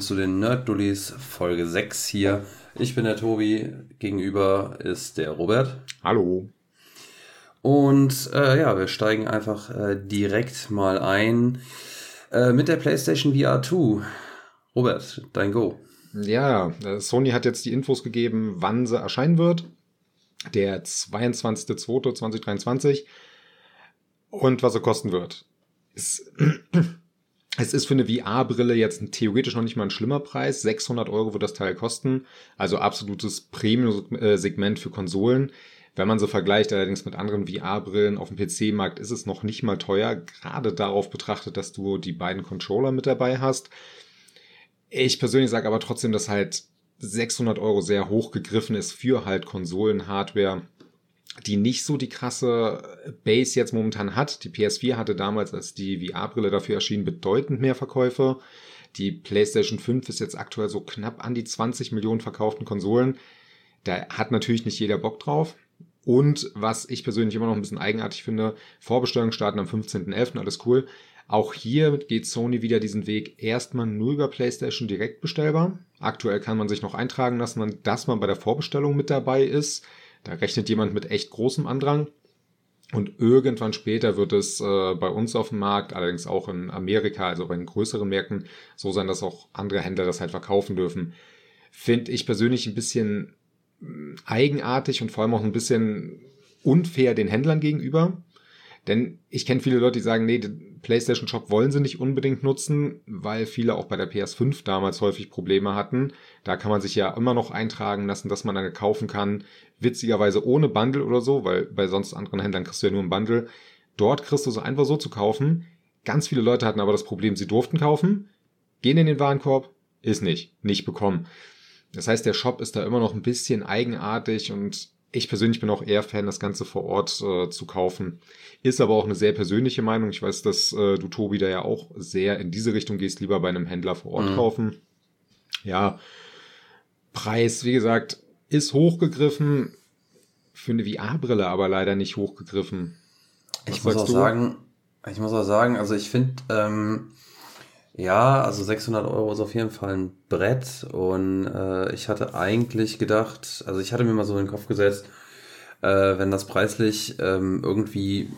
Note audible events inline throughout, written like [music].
willkommen zu den Nerd Dullies Folge 6 hier. Ich bin der Tobi, gegenüber ist der Robert. Hallo. Und äh, ja, wir steigen einfach äh, direkt mal ein äh, mit der PlayStation VR 2. Robert, dein Go. Ja, äh, Sony hat jetzt die Infos gegeben, wann sie erscheinen wird. Der 22.02.2023. Und was sie kosten wird. Es, es ist für eine VR-Brille jetzt theoretisch noch nicht mal ein schlimmer Preis. 600 Euro wird das Teil kosten. Also absolutes Premium-Segment für Konsolen. Wenn man so vergleicht allerdings mit anderen VR-Brillen auf dem PC-Markt, ist es noch nicht mal teuer. Gerade darauf betrachtet, dass du die beiden Controller mit dabei hast. Ich persönlich sage aber trotzdem, dass halt 600 Euro sehr hoch gegriffen ist für halt Konsolen-Hardware die nicht so die krasse Base jetzt momentan hat. Die PS4 hatte damals, als die VR-Brille dafür erschien, bedeutend mehr Verkäufe. Die PlayStation 5 ist jetzt aktuell so knapp an die 20 Millionen verkauften Konsolen. Da hat natürlich nicht jeder Bock drauf. Und was ich persönlich immer noch ein bisschen eigenartig finde, Vorbestellungen starten am 15.11., alles cool. Auch hier geht Sony wieder diesen Weg erstmal nur über PlayStation direkt bestellbar. Aktuell kann man sich noch eintragen lassen, dass man bei der Vorbestellung mit dabei ist. Da rechnet jemand mit echt großem Andrang. Und irgendwann später wird es äh, bei uns auf dem Markt, allerdings auch in Amerika, also bei den größeren Märkten, so sein, dass auch andere Händler das halt verkaufen dürfen. Finde ich persönlich ein bisschen mm, eigenartig und vor allem auch ein bisschen unfair den Händlern gegenüber. Denn ich kenne viele Leute, die sagen, nee, den PlayStation Shop wollen sie nicht unbedingt nutzen, weil viele auch bei der PS5 damals häufig Probleme hatten. Da kann man sich ja immer noch eintragen lassen, dass man eine kaufen kann. Witzigerweise ohne Bundle oder so, weil bei sonst anderen Händlern kriegst du ja nur ein Bundle. Dort kriegst du so einfach so zu kaufen. Ganz viele Leute hatten aber das Problem, sie durften kaufen, gehen in den Warenkorb, ist nicht, nicht bekommen. Das heißt, der Shop ist da immer noch ein bisschen eigenartig und ich persönlich bin auch eher Fan, das Ganze vor Ort äh, zu kaufen. Ist aber auch eine sehr persönliche Meinung. Ich weiß, dass äh, du, Tobi, da ja auch sehr in diese Richtung gehst, lieber bei einem Händler vor Ort mhm. kaufen. Ja, Preis, wie gesagt, ist hochgegriffen. Für eine VR-Brille aber leider nicht hochgegriffen. Was ich muss auch du? sagen, ich muss auch sagen, also ich finde, ähm, ja, also 600 Euro ist auf jeden Fall ein Brett und äh, ich hatte eigentlich gedacht, also ich hatte mir mal so in den Kopf gesetzt, äh, wenn das preislich ähm, irgendwie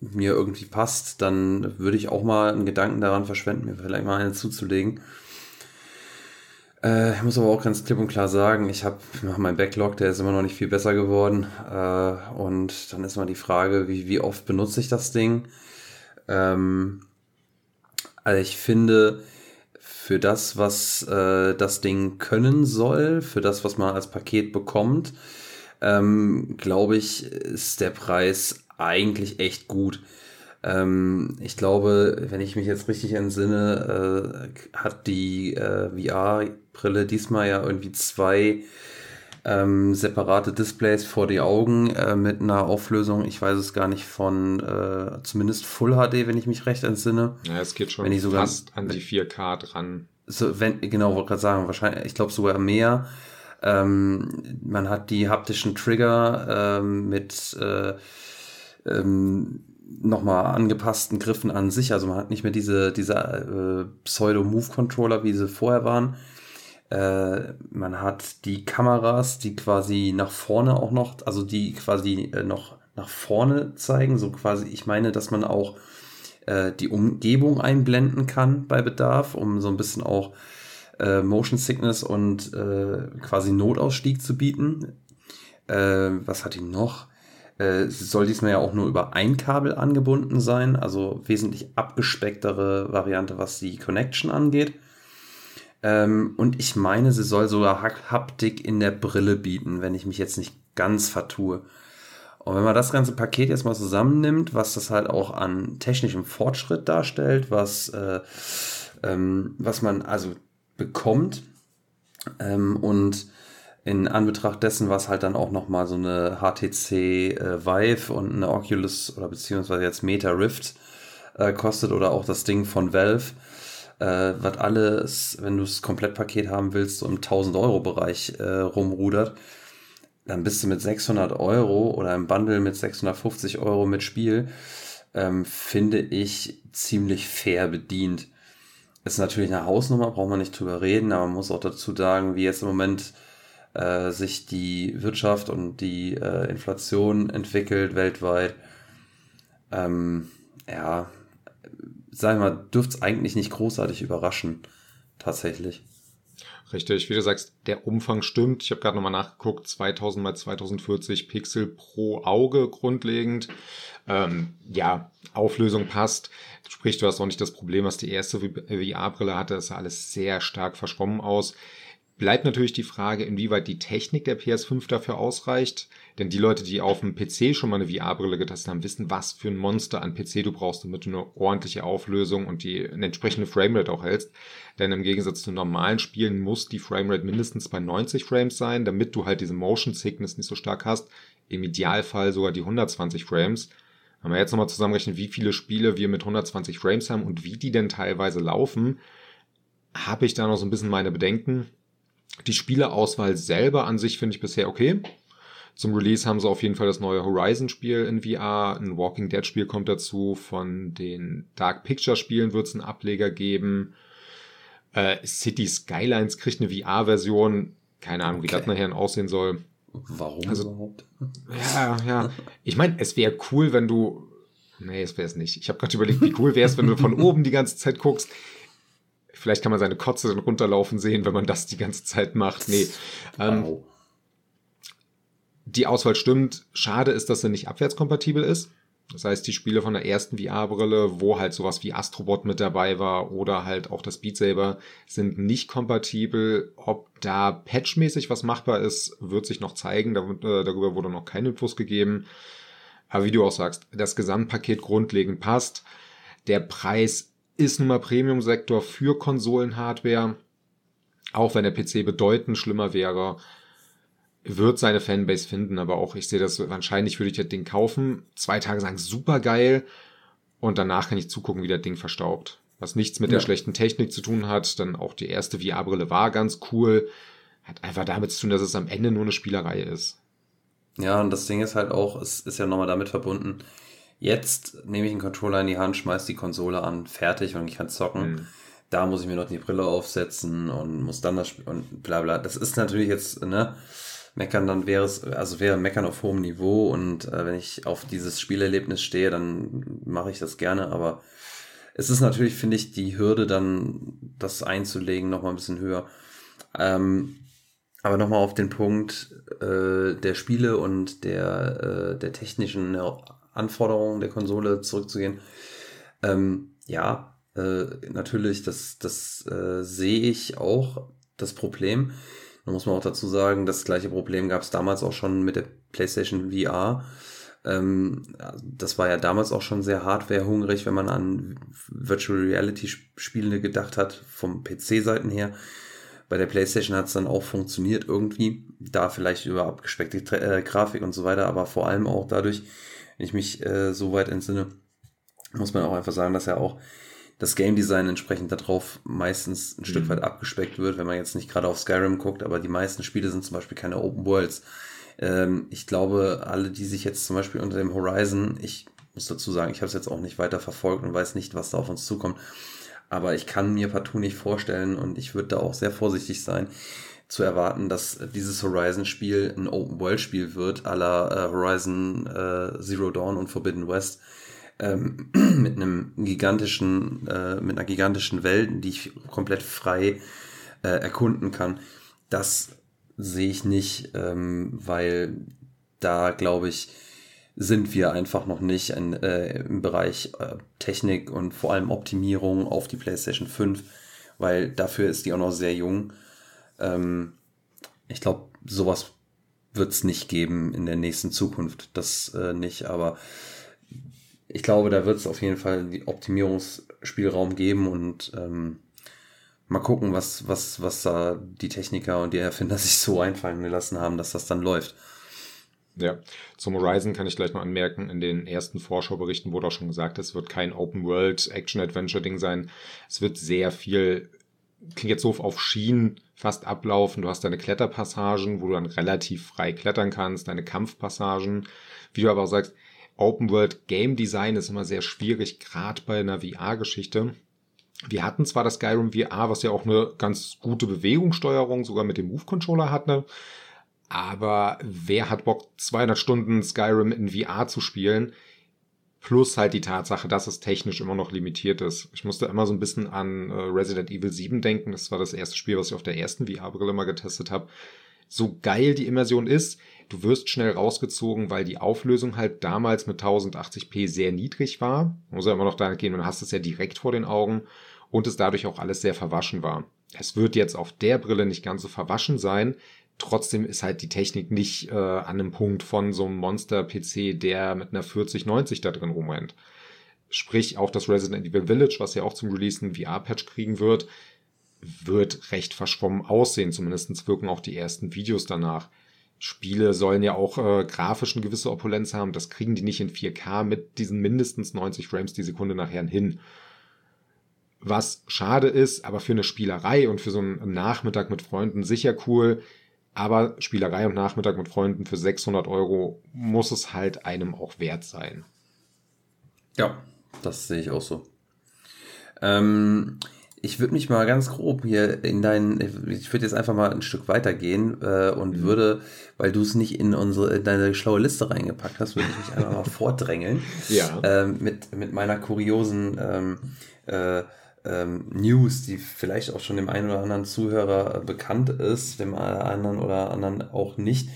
mir irgendwie passt, dann würde ich auch mal einen Gedanken daran verschwenden, mir vielleicht mal eine zuzulegen. Äh, ich muss aber auch ganz klipp und klar sagen, ich habe mein Backlog, der ist immer noch nicht viel besser geworden. Äh, und dann ist mal die Frage, wie, wie oft benutze ich das Ding? Ähm, also ich finde, für das, was äh, das Ding können soll, für das, was man als Paket bekommt, ähm, glaube ich, ist der Preis eigentlich echt gut. Ähm, ich glaube, wenn ich mich jetzt richtig entsinne, äh, hat die äh, VR-Brille diesmal ja irgendwie zwei ähm, separate Displays vor die Augen äh, mit einer Auflösung, ich weiß es gar nicht, von äh, zumindest Full HD, wenn ich mich recht entsinne. Ja, es geht schon wenn ich sogar, fast an die 4K dran. So, wenn, genau, wollte gerade sagen, wahrscheinlich, ich glaube sogar mehr. Ähm, man hat die haptischen Trigger ähm, mit äh, ähm, nochmal angepassten Griffen an sich. Also man hat nicht mehr diese, diese äh, Pseudo-Move-Controller, wie sie vorher waren, äh, man hat die Kameras, die quasi nach vorne auch noch, also die quasi äh, noch nach vorne zeigen. So quasi, ich meine, dass man auch äh, die Umgebung einblenden kann bei Bedarf, um so ein bisschen auch äh, Motion Sickness und äh, quasi Notausstieg zu bieten. Was hat die noch? Soll diesmal ja auch nur über ein Kabel angebunden sein, also wesentlich abgespecktere Variante, was die Connection angeht. Ähm, und ich meine, sie soll sogar Haptik in der Brille bieten, wenn ich mich jetzt nicht ganz vertue. Und wenn man das ganze Paket jetzt mal zusammennimmt, was das halt auch an technischem Fortschritt darstellt, was, äh, ähm, was man also bekommt ähm, und in Anbetracht dessen, was halt dann auch nochmal so eine HTC äh, Vive und eine Oculus oder beziehungsweise jetzt Meta Rift äh, kostet oder auch das Ding von Valve, äh, was alles, wenn du das Komplettpaket haben willst, so im 1000 Euro Bereich äh, rumrudert, dann bist du mit 600 Euro oder im Bundle mit 650 Euro mit Spiel, ähm, finde ich ziemlich fair bedient. ist natürlich eine Hausnummer, braucht man nicht drüber reden, aber man muss auch dazu sagen, wie jetzt im Moment äh, sich die Wirtschaft und die äh, Inflation entwickelt weltweit. Ähm, ja, sagen wir mal, dürfte es eigentlich nicht großartig überraschen, tatsächlich. Richtig, wie du sagst, der Umfang stimmt. Ich habe gerade nochmal nachgeguckt, 2000 mal 2040 Pixel pro Auge grundlegend. Ähm, ja, Auflösung passt. Sprich, du hast auch nicht das Problem, was die erste VR-Brille hatte. Es sah alles sehr stark verschwommen aus. Bleibt natürlich die Frage, inwieweit die Technik der PS5 dafür ausreicht. Denn die Leute, die auf dem PC schon mal eine VR-Brille getestet haben, wissen, was für ein Monster an PC du brauchst, damit du eine ordentliche Auflösung und die eine entsprechende Framerate auch hältst. Denn im Gegensatz zu normalen Spielen muss die Framerate mindestens bei 90 Frames sein, damit du halt diese Motion Sickness nicht so stark hast. Im Idealfall sogar die 120 Frames. Wenn wir jetzt nochmal zusammenrechnen, wie viele Spiele wir mit 120 Frames haben und wie die denn teilweise laufen, habe ich da noch so ein bisschen meine Bedenken. Die Spieleauswahl selber an sich finde ich bisher okay. Zum Release haben sie auf jeden Fall das neue Horizon-Spiel in VR, ein Walking Dead-Spiel kommt dazu, von den Dark Picture-Spielen wird es einen Ableger geben. Äh, City Skylines kriegt eine VR-Version, keine Ahnung, okay. wie das nachher aussehen soll. Warum also, überhaupt? Ja, ja. Ich meine, es wäre cool, wenn du. Nee, es wäre es nicht. Ich habe gerade überlegt, wie cool wäre es, wenn du von [laughs] oben die ganze Zeit guckst. Vielleicht kann man seine Kotze dann runterlaufen sehen, wenn man das die ganze Zeit macht. Nee. Ähm, wow. Die Auswahl stimmt. Schade ist, dass sie nicht abwärtskompatibel ist. Das heißt, die Spiele von der ersten VR-Brille, wo halt sowas wie Astrobot mit dabei war oder halt auch das Beat Saber, sind nicht kompatibel. Ob da patchmäßig was machbar ist, wird sich noch zeigen. Äh, darüber wurde noch keine Infos gegeben. Aber wie du auch sagst, das Gesamtpaket grundlegend passt. Der Preis ist nun mal Premium-Sektor für Konsolenhardware. Auch wenn der PC bedeutend schlimmer wäre, wird seine Fanbase finden, aber auch ich sehe das, wahrscheinlich würde ich das Ding kaufen, zwei Tage sagen, super geil und danach kann ich zugucken, wie das Ding verstaubt. Was nichts mit ja. der schlechten Technik zu tun hat, dann auch die erste VR-Brille war ganz cool, hat einfach damit zu tun, dass es am Ende nur eine Spielerei ist. Ja, und das Ding ist halt auch, es ist ja nochmal damit verbunden, jetzt nehme ich einen Controller in die Hand, schmeiß die Konsole an, fertig und ich kann zocken. Mhm. Da muss ich mir noch die Brille aufsetzen und muss dann das Spiel und bla bla. Das ist natürlich jetzt, ne, meckern, dann wäre es, also wäre meckern auf hohem Niveau und äh, wenn ich auf dieses Spielerlebnis stehe, dann mache ich das gerne, aber es ist natürlich, finde ich, die Hürde dann, das einzulegen, nochmal ein bisschen höher. Ähm, aber nochmal auf den Punkt äh, der Spiele und der, äh, der technischen Anforderungen der Konsole zurückzugehen. Ähm, ja, äh, natürlich, das, das äh, sehe ich auch, das Problem. Da muss man auch dazu sagen, das gleiche Problem gab es damals auch schon mit der PlayStation VR. Ähm, das war ja damals auch schon sehr hardwarehungrig, wenn man an Virtual Reality Spiele gedacht hat, vom PC-Seiten her. Bei der PlayStation hat es dann auch funktioniert irgendwie. Da vielleicht über abgespeckte äh, Grafik und so weiter, aber vor allem auch dadurch, wenn ich mich äh, so weit entsinne, muss man auch einfach sagen, dass ja auch das Game Design entsprechend darauf meistens ein mhm. Stück weit abgespeckt wird, wenn man jetzt nicht gerade auf Skyrim guckt, aber die meisten Spiele sind zum Beispiel keine Open Worlds. Ähm, ich glaube, alle, die sich jetzt zum Beispiel unter dem Horizon, ich muss dazu sagen, ich habe es jetzt auch nicht weiter verfolgt und weiß nicht, was da auf uns zukommt, aber ich kann mir partout nicht vorstellen und ich würde da auch sehr vorsichtig sein, zu erwarten, dass dieses Horizon-Spiel ein Open-World-Spiel wird, la äh, Horizon äh, Zero Dawn und Forbidden West ähm, [clears throat] mit einem gigantischen, äh, mit einer gigantischen Welt, die ich komplett frei äh, erkunden kann. Das sehe ich nicht, ähm, weil da glaube ich, sind wir einfach noch nicht in, äh, im Bereich äh, Technik und vor allem Optimierung auf die PlayStation 5, weil dafür ist die auch noch sehr jung. Ähm, ich glaube, sowas wird es nicht geben in der nächsten Zukunft. Das äh, nicht, aber ich glaube, da wird es auf jeden Fall die Optimierungsspielraum geben und ähm, mal gucken, was, was, was da die Techniker und die Erfinder [laughs] sich so einfallen gelassen haben, dass das dann läuft. Ja, zum Horizon kann ich gleich mal anmerken, in den ersten Vorschauberichten wurde auch schon gesagt, es wird kein Open-World-Action-Adventure-Ding sein. Es wird sehr viel, klingt jetzt so auf Schienen fast ablaufen. Du hast deine Kletterpassagen, wo du dann relativ frei klettern kannst, deine Kampfpassagen. Wie du aber auch sagst, Open World Game Design ist immer sehr schwierig, gerade bei einer VR-Geschichte. Wir hatten zwar das Skyrim VR, was ja auch eine ganz gute Bewegungssteuerung sogar mit dem Move-Controller hatte, aber wer hat Bock, 200 Stunden Skyrim in VR zu spielen? Plus halt die Tatsache, dass es technisch immer noch limitiert ist. Ich musste immer so ein bisschen an äh, Resident Evil 7 denken. Das war das erste Spiel, was ich auf der ersten VR-Brille mal getestet habe. So geil die Immersion ist, du wirst schnell rausgezogen, weil die Auflösung halt damals mit 1080p sehr niedrig war. Muss ja immer noch dahin gehen, man hast es ja direkt vor den Augen und es dadurch auch alles sehr verwaschen war. Es wird jetzt auf der Brille nicht ganz so verwaschen sein, Trotzdem ist halt die Technik nicht äh, an einem Punkt von so einem Monster-PC, der mit einer 4090 da drin rumrennt. Sprich, auch das Resident Evil Village, was ja auch zum Release einen VR-Patch kriegen wird, wird recht verschwommen aussehen. Zumindest wirken auch die ersten Videos danach. Spiele sollen ja auch äh, grafisch eine gewisse Opulenz haben. Das kriegen die nicht in 4K mit diesen mindestens 90 Frames die Sekunde nachher hin. Was schade ist, aber für eine Spielerei und für so einen Nachmittag mit Freunden sicher cool. Aber Spielerei am Nachmittag mit Freunden für 600 Euro muss es halt einem auch wert sein. Ja, das sehe ich auch so. Ähm, ich würde mich mal ganz grob hier in deinen, ich würde jetzt einfach mal ein Stück weitergehen äh, und mhm. würde, weil du es nicht in unsere, in deine schlaue Liste reingepackt hast, würde ich mich einfach mal [laughs] vordrängeln. Ja. Ähm, mit, mit meiner kuriosen ähm, äh, ähm, News, die vielleicht auch schon dem einen oder anderen Zuhörer äh, bekannt ist, dem anderen oder anderen auch nicht.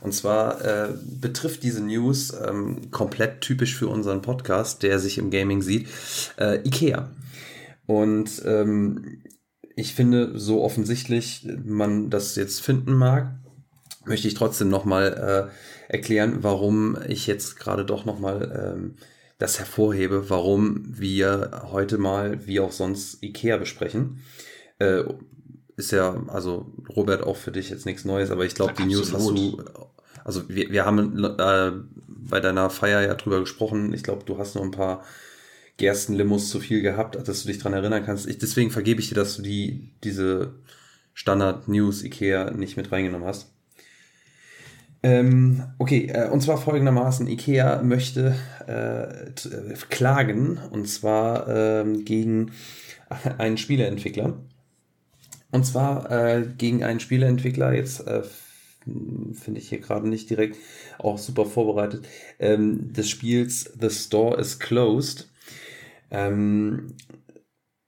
Und zwar äh, betrifft diese News ähm, komplett typisch für unseren Podcast, der sich im Gaming sieht, äh, IKEA. Und ähm, ich finde, so offensichtlich man das jetzt finden mag, möchte ich trotzdem nochmal äh, erklären, warum ich jetzt gerade doch nochmal ähm, das hervorhebe, warum wir heute mal, wie auch sonst, IKEA besprechen. Äh, ist ja, also Robert, auch für dich jetzt nichts Neues, aber ich glaube, die News hast du, also wir, wir haben äh, bei deiner Feier ja drüber gesprochen. Ich glaube, du hast noch ein paar Gerstenlimos zu viel gehabt, dass du dich dran erinnern kannst. Ich, deswegen vergebe ich dir, dass du die, diese Standard-News IKEA nicht mit reingenommen hast. Ähm, okay, äh, und zwar folgendermaßen, IKEA möchte äh, äh, klagen, und zwar äh, gegen [laughs] einen Spieleentwickler. Und zwar äh, gegen einen Spieleentwickler, jetzt äh, finde ich hier gerade nicht direkt, auch super vorbereitet, ähm, des Spiels The Store is Closed. Ähm,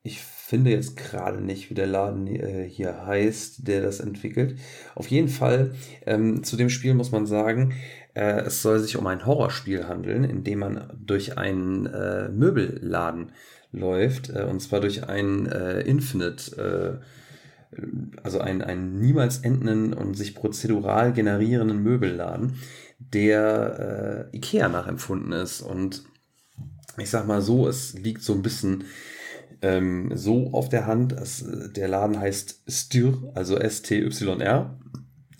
ich finde jetzt gerade nicht, wie der Laden äh, hier heißt, der das entwickelt. Auf jeden Fall, ähm, zu dem Spiel muss man sagen, äh, es soll sich um ein Horrorspiel handeln, in dem man durch einen äh, Möbelladen läuft, äh, und zwar durch einen äh, Infinite, äh, also einen, einen niemals endenden und sich prozedural generierenden Möbelladen, der Ikea nachempfunden ist. Und ich sag mal so, es liegt so ein bisschen ähm, so auf der Hand. Es, der Laden heißt Styr, also S-T-Y-R,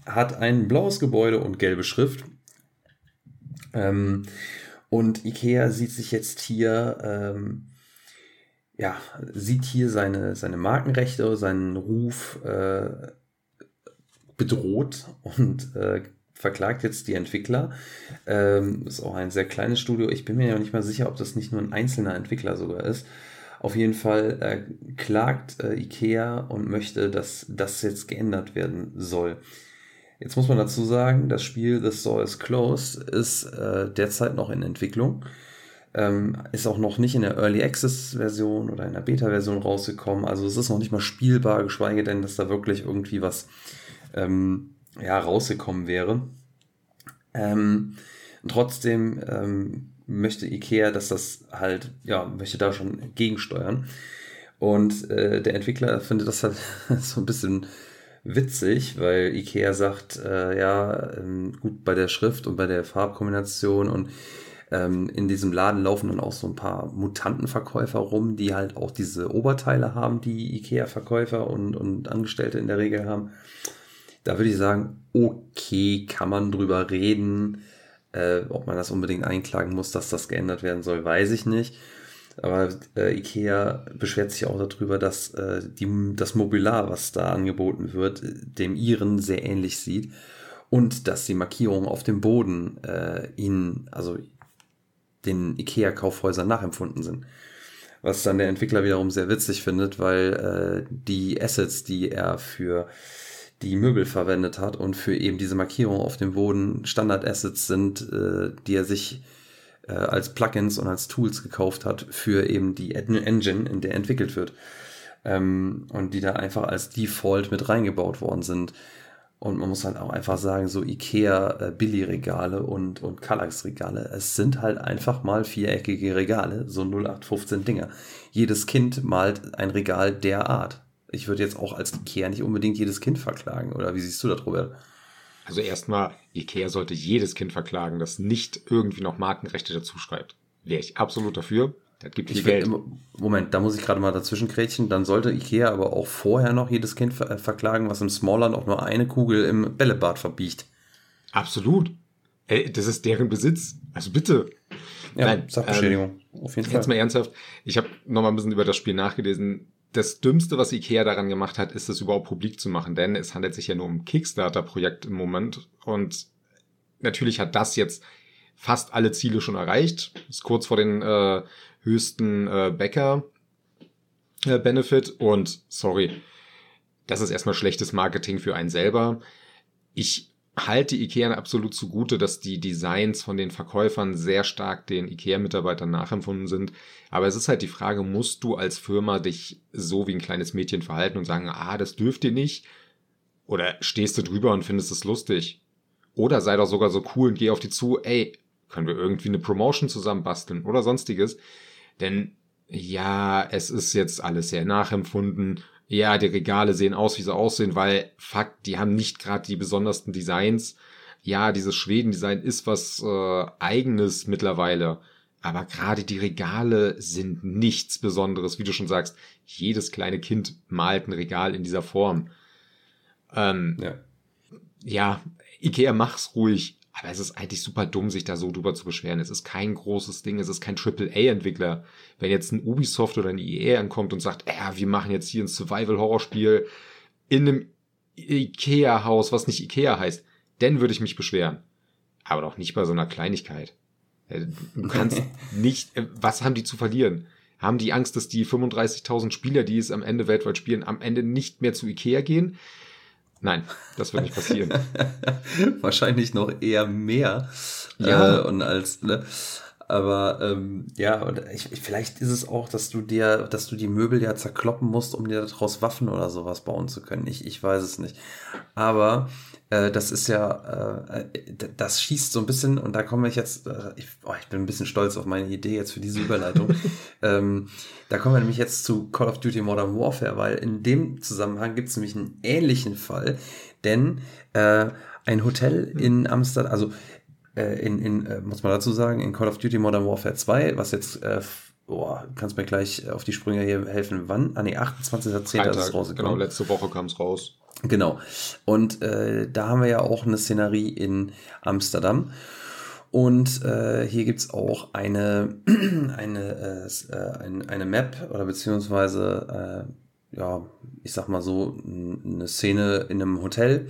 hat ein blaues Gebäude und gelbe Schrift. Ähm, und Ikea sieht sich jetzt hier, ähm, ja, sieht hier seine, seine Markenrechte, seinen Ruf äh, bedroht und äh, verklagt jetzt die Entwickler. Ähm, ist auch ein sehr kleines Studio. Ich bin mir ja nicht mal sicher, ob das nicht nur ein einzelner Entwickler sogar ist. Auf jeden Fall äh, klagt äh, IKEA und möchte, dass das jetzt geändert werden soll. Jetzt muss man dazu sagen, das Spiel The Store is Closed ist äh, derzeit noch in Entwicklung. Ähm, ist auch noch nicht in der Early Access Version oder in der Beta Version rausgekommen. Also es ist noch nicht mal spielbar, geschweige denn, dass da wirklich irgendwie was ähm, ja, rausgekommen wäre. Ähm, trotzdem ähm, möchte IKEA, dass das halt, ja, möchte da schon gegensteuern. Und äh, der Entwickler findet das halt [laughs] so ein bisschen witzig, weil IKEA sagt, äh, ja, ähm, gut bei der Schrift und bei der Farbkombination und ähm, in diesem Laden laufen dann auch so ein paar Mutantenverkäufer rum, die halt auch diese Oberteile haben, die IKEA-Verkäufer und, und Angestellte in der Regel haben. Da würde ich sagen, okay, kann man drüber reden. Äh, ob man das unbedingt einklagen muss, dass das geändert werden soll, weiß ich nicht. Aber äh, IKEA beschwert sich auch darüber, dass äh, die, das Mobiliar, was da angeboten wird, dem ihren sehr ähnlich sieht und dass die Markierungen auf dem Boden äh, ihnen, also den IKEA-Kaufhäusern nachempfunden sind. Was dann der Entwickler wiederum sehr witzig findet, weil äh, die Assets, die er für die Möbel verwendet hat und für eben diese Markierung auf dem Boden Standard-Assets sind, äh, die er sich äh, als Plugins und als Tools gekauft hat für eben die Engine, in der entwickelt wird. Ähm, und die da einfach als Default mit reingebaut worden sind. Und man muss halt auch einfach sagen, so Ikea äh, und, und Kallax-Regale, es sind halt einfach mal viereckige Regale, so 0815 Dinger. Jedes Kind malt ein Regal der Art. Ich würde jetzt auch als Ikea nicht unbedingt jedes Kind verklagen, oder wie siehst du das, Robert? Also erstmal, Ikea sollte jedes Kind verklagen, das nicht irgendwie noch Markenrechte dazu schreibt. Wäre ich absolut dafür. Das gibt viel Geld. Moment, da muss ich gerade mal dazwischen krätschen. Dann sollte Ikea aber auch vorher noch jedes Kind ver äh, verklagen, was im Smallland auch nur eine Kugel im Bällebad verbiegt. Absolut. Ey, das ist deren Besitz. Also bitte. Ja, Nein, Sachbeschädigung. Ähm, auf jeden Fall. Jetzt mal ernsthaft. Ich habe noch mal ein bisschen über das Spiel nachgelesen. Das Dümmste, was Ikea daran gemacht hat, ist es überhaupt publik zu machen, denn es handelt sich ja nur um Kickstarter-Projekt im Moment und natürlich hat das jetzt fast alle Ziele schon erreicht. Ist kurz vor den äh, höchsten äh, Bäcker-Benefit äh, und sorry, das ist erstmal schlechtes Marketing für einen selber. Ich halte Ikea absolut zugute, dass die Designs von den Verkäufern sehr stark den Ikea-Mitarbeitern nachempfunden sind. Aber es ist halt die Frage, musst du als Firma dich so wie ein kleines Mädchen verhalten und sagen, ah, das dürft ihr nicht? Oder stehst du drüber und findest es lustig? Oder sei doch sogar so cool und geh auf die zu, ey, können wir irgendwie eine Promotion zusammen basteln oder sonstiges? Denn ja, es ist jetzt alles sehr nachempfunden. Ja, die Regale sehen aus, wie sie aussehen, weil Fakt, die haben nicht gerade die besondersten Designs. Ja, dieses Schweden-Design ist was äh, eigenes mittlerweile. Aber gerade die Regale sind nichts Besonderes, wie du schon sagst. Jedes kleine Kind malt ein Regal in dieser Form. Ähm, ja. ja, Ikea mach's ruhig. Aber es ist eigentlich super dumm, sich da so drüber zu beschweren. Es ist kein großes Ding, es ist kein AAA-Entwickler. Wenn jetzt ein Ubisoft oder ein EA ankommt und sagt, ja, wir machen jetzt hier ein Survival-Horror-Spiel in einem Ikea-Haus, was nicht Ikea heißt, dann würde ich mich beschweren. Aber doch nicht bei so einer Kleinigkeit. Äh, du kannst [laughs] nicht, äh, was haben die zu verlieren? Haben die Angst, dass die 35.000 Spieler, die es am Ende weltweit spielen, am Ende nicht mehr zu Ikea gehen? Nein, das wird nicht passieren. [laughs] Wahrscheinlich noch eher mehr. Ja. Äh, und als, ne? Aber ähm, ja, und ich, vielleicht ist es auch, dass du dir, dass du die Möbel ja zerkloppen musst, um dir daraus Waffen oder sowas bauen zu können. Ich, ich weiß es nicht. Aber äh, das ist ja, äh, das schießt so ein bisschen, und da komme ich jetzt, äh, ich, oh, ich bin ein bisschen stolz auf meine Idee jetzt für diese Überleitung. [laughs] ähm, da kommen wir nämlich jetzt zu Call of Duty Modern Warfare, weil in dem Zusammenhang gibt es nämlich einen ähnlichen Fall, denn äh, ein Hotel in Amsterdam, also äh, in, in muss man dazu sagen, in Call of Duty Modern Warfare 2, was jetzt Boah, kannst mir gleich auf die Sprünge hier helfen. Wann? Ah, nee, 28.10. ist es rausgekommen. Genau, letzte Woche kam es raus. Genau. Und äh, da haben wir ja auch eine Szenerie in Amsterdam. Und äh, hier gibt's auch eine, [clears throat] eine, äh, äh eine, eine Map oder beziehungsweise, äh, ja, ich sag mal so, eine Szene in einem Hotel.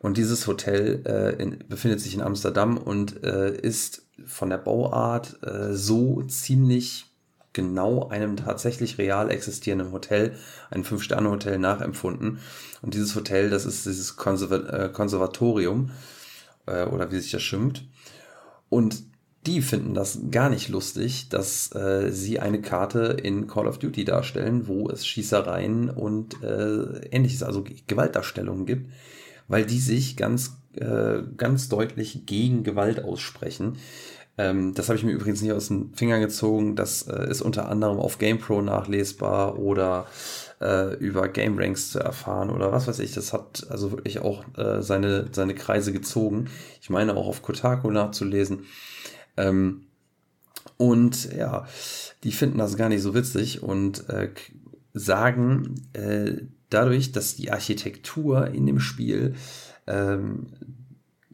Und dieses Hotel äh, in, befindet sich in Amsterdam und äh, ist von der Bauart äh, so ziemlich genau einem tatsächlich real existierenden Hotel, ein Fünf-Sterne-Hotel nachempfunden. Und dieses Hotel, das ist dieses Konserv äh, Konservatorium, äh, oder wie sich das schimpft. Und die finden das gar nicht lustig, dass äh, sie eine Karte in Call of Duty darstellen, wo es Schießereien und äh, ähnliches, also Gewaltdarstellungen gibt, weil die sich ganz, äh, ganz deutlich gegen Gewalt aussprechen. Ähm, das habe ich mir übrigens nicht aus den Fingern gezogen. Das äh, ist unter anderem auf GamePro nachlesbar oder äh, über GameRanks zu erfahren oder was weiß ich. Das hat also wirklich auch äh, seine, seine Kreise gezogen. Ich meine auch auf Kotaku nachzulesen. Ähm, und ja, die finden das gar nicht so witzig und äh, sagen, äh, dadurch, dass die Architektur in dem Spiel ähm,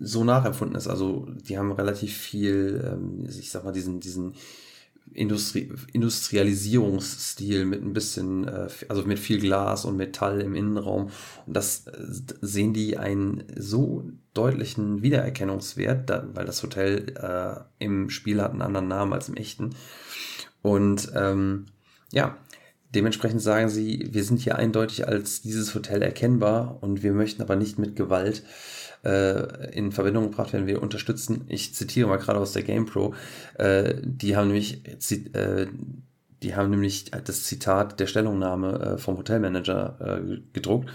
so nachempfunden ist. Also die haben relativ viel, ähm, ich sag mal, diesen, diesen Industrie, Industrialisierungsstil mit ein bisschen, äh, also mit viel Glas und Metall im Innenraum. Und das äh, sehen die einen so deutlichen Wiedererkennungswert, da, weil das Hotel äh, im Spiel hat einen anderen Namen als im echten. Und ähm, ja, dementsprechend sagen sie, wir sind hier eindeutig als dieses Hotel erkennbar und wir möchten aber nicht mit Gewalt äh, in Verbindung gebracht werden. Wir unterstützen, ich zitiere mal gerade aus der GamePro, äh, die haben nämlich, äh, die haben nämlich das Zitat der Stellungnahme äh, vom Hotelmanager äh, gedruckt.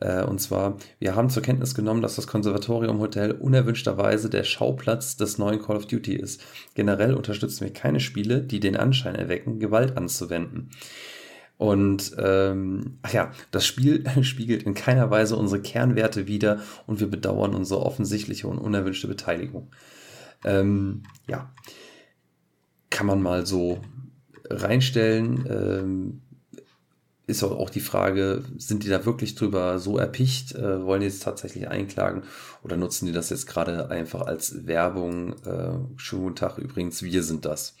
Äh, und zwar, wir haben zur Kenntnis genommen, dass das Konservatorium Hotel unerwünschterweise der Schauplatz des neuen Call of Duty ist. Generell unterstützen wir keine Spiele, die den Anschein erwecken, Gewalt anzuwenden. Und ähm, ach ja, das Spiel [laughs] spiegelt in keiner Weise unsere Kernwerte wider und wir bedauern unsere offensichtliche und unerwünschte Beteiligung. Ähm, ja, kann man mal so reinstellen. Ähm, ist auch die Frage, sind die da wirklich drüber so erpicht? Äh, wollen die jetzt tatsächlich einklagen oder nutzen die das jetzt gerade einfach als Werbung? Äh, schönen guten Tag übrigens, wir sind das.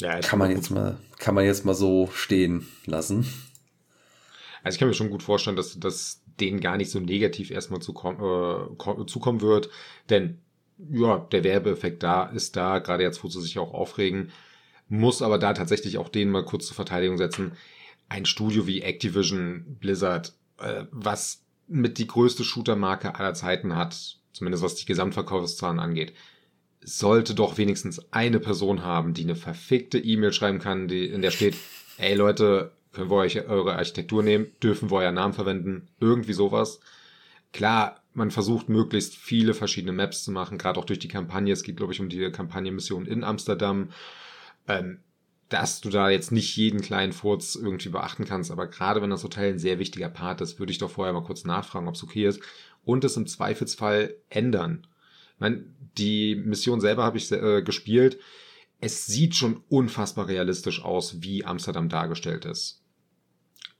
Ja, kann man jetzt mal, kann man jetzt mal so stehen lassen. Also ich kann mir schon gut vorstellen, dass das denen gar nicht so negativ erstmal zukommen, äh, zukommen wird, denn ja, der Werbeeffekt da ist da, gerade jetzt, wo sie sich auch aufregen, muss aber da tatsächlich auch denen mal kurz zur Verteidigung setzen. Ein Studio wie Activision Blizzard, äh, was mit die größte Shooter-Marke aller Zeiten hat, zumindest was die Gesamtverkaufszahlen angeht, sollte doch wenigstens eine Person haben, die eine verfickte E-Mail schreiben kann, die, in der steht, [laughs] ey Leute, können wir euch eure Architektur nehmen, dürfen wir euren Namen verwenden, irgendwie sowas. Klar, man versucht möglichst viele verschiedene Maps zu machen, gerade auch durch die Kampagne. Es geht, glaube ich, um die Kampagnenmission in Amsterdam. Ähm, dass du da jetzt nicht jeden kleinen Furz irgendwie beachten kannst, aber gerade wenn das Hotel ein sehr wichtiger Part ist, würde ich doch vorher mal kurz nachfragen, ob es okay ist und es im Zweifelsfall ändern. Ich meine, die Mission selber habe ich äh, gespielt. Es sieht schon unfassbar realistisch aus, wie Amsterdam dargestellt ist.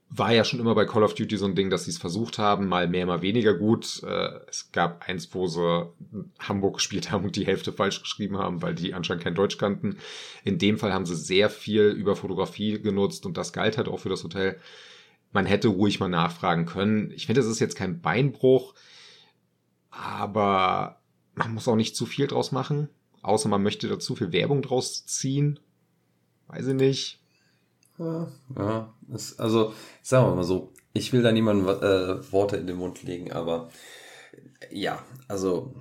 War ja schon immer bei Call of Duty so ein Ding, dass sie es versucht haben, mal mehr, mal weniger gut. Äh, es gab eins, wo sie Hamburg gespielt haben und die Hälfte falsch geschrieben haben, weil die anscheinend kein Deutsch kannten. In dem Fall haben sie sehr viel über Fotografie genutzt und das galt halt auch für das Hotel. Man hätte ruhig mal nachfragen können. Ich finde, das ist jetzt kein Beinbruch, aber man muss auch nicht zu viel draus machen, außer man möchte da zu viel Werbung draus ziehen. Weiß ich nicht. Ja, ja also sagen wir mal so, ich will da niemandem äh, Worte in den Mund legen, aber ja, also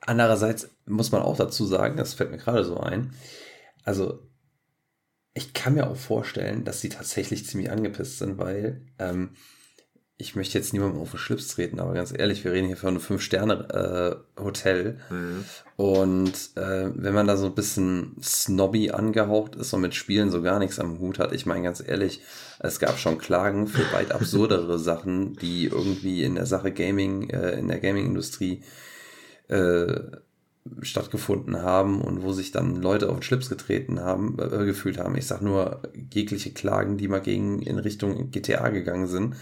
andererseits muss man auch dazu sagen, das fällt mir gerade so ein, also ich kann mir auch vorstellen, dass sie tatsächlich ziemlich angepisst sind, weil ähm, ich möchte jetzt niemandem auf den Schlips treten, aber ganz ehrlich, wir reden hier von einem Fünf-Sterne-Hotel. Äh, mhm. Und äh, wenn man da so ein bisschen snobby angehaucht ist und mit Spielen so gar nichts am Hut hat, ich meine ganz ehrlich, es gab schon Klagen für weit absurdere [laughs] Sachen, die irgendwie in der Sache Gaming, äh, in der Gaming-Industrie äh, stattgefunden haben und wo sich dann Leute auf den Schlips getreten haben, äh, gefühlt haben. Ich sag nur jegliche Klagen, die mal gegen in Richtung GTA gegangen sind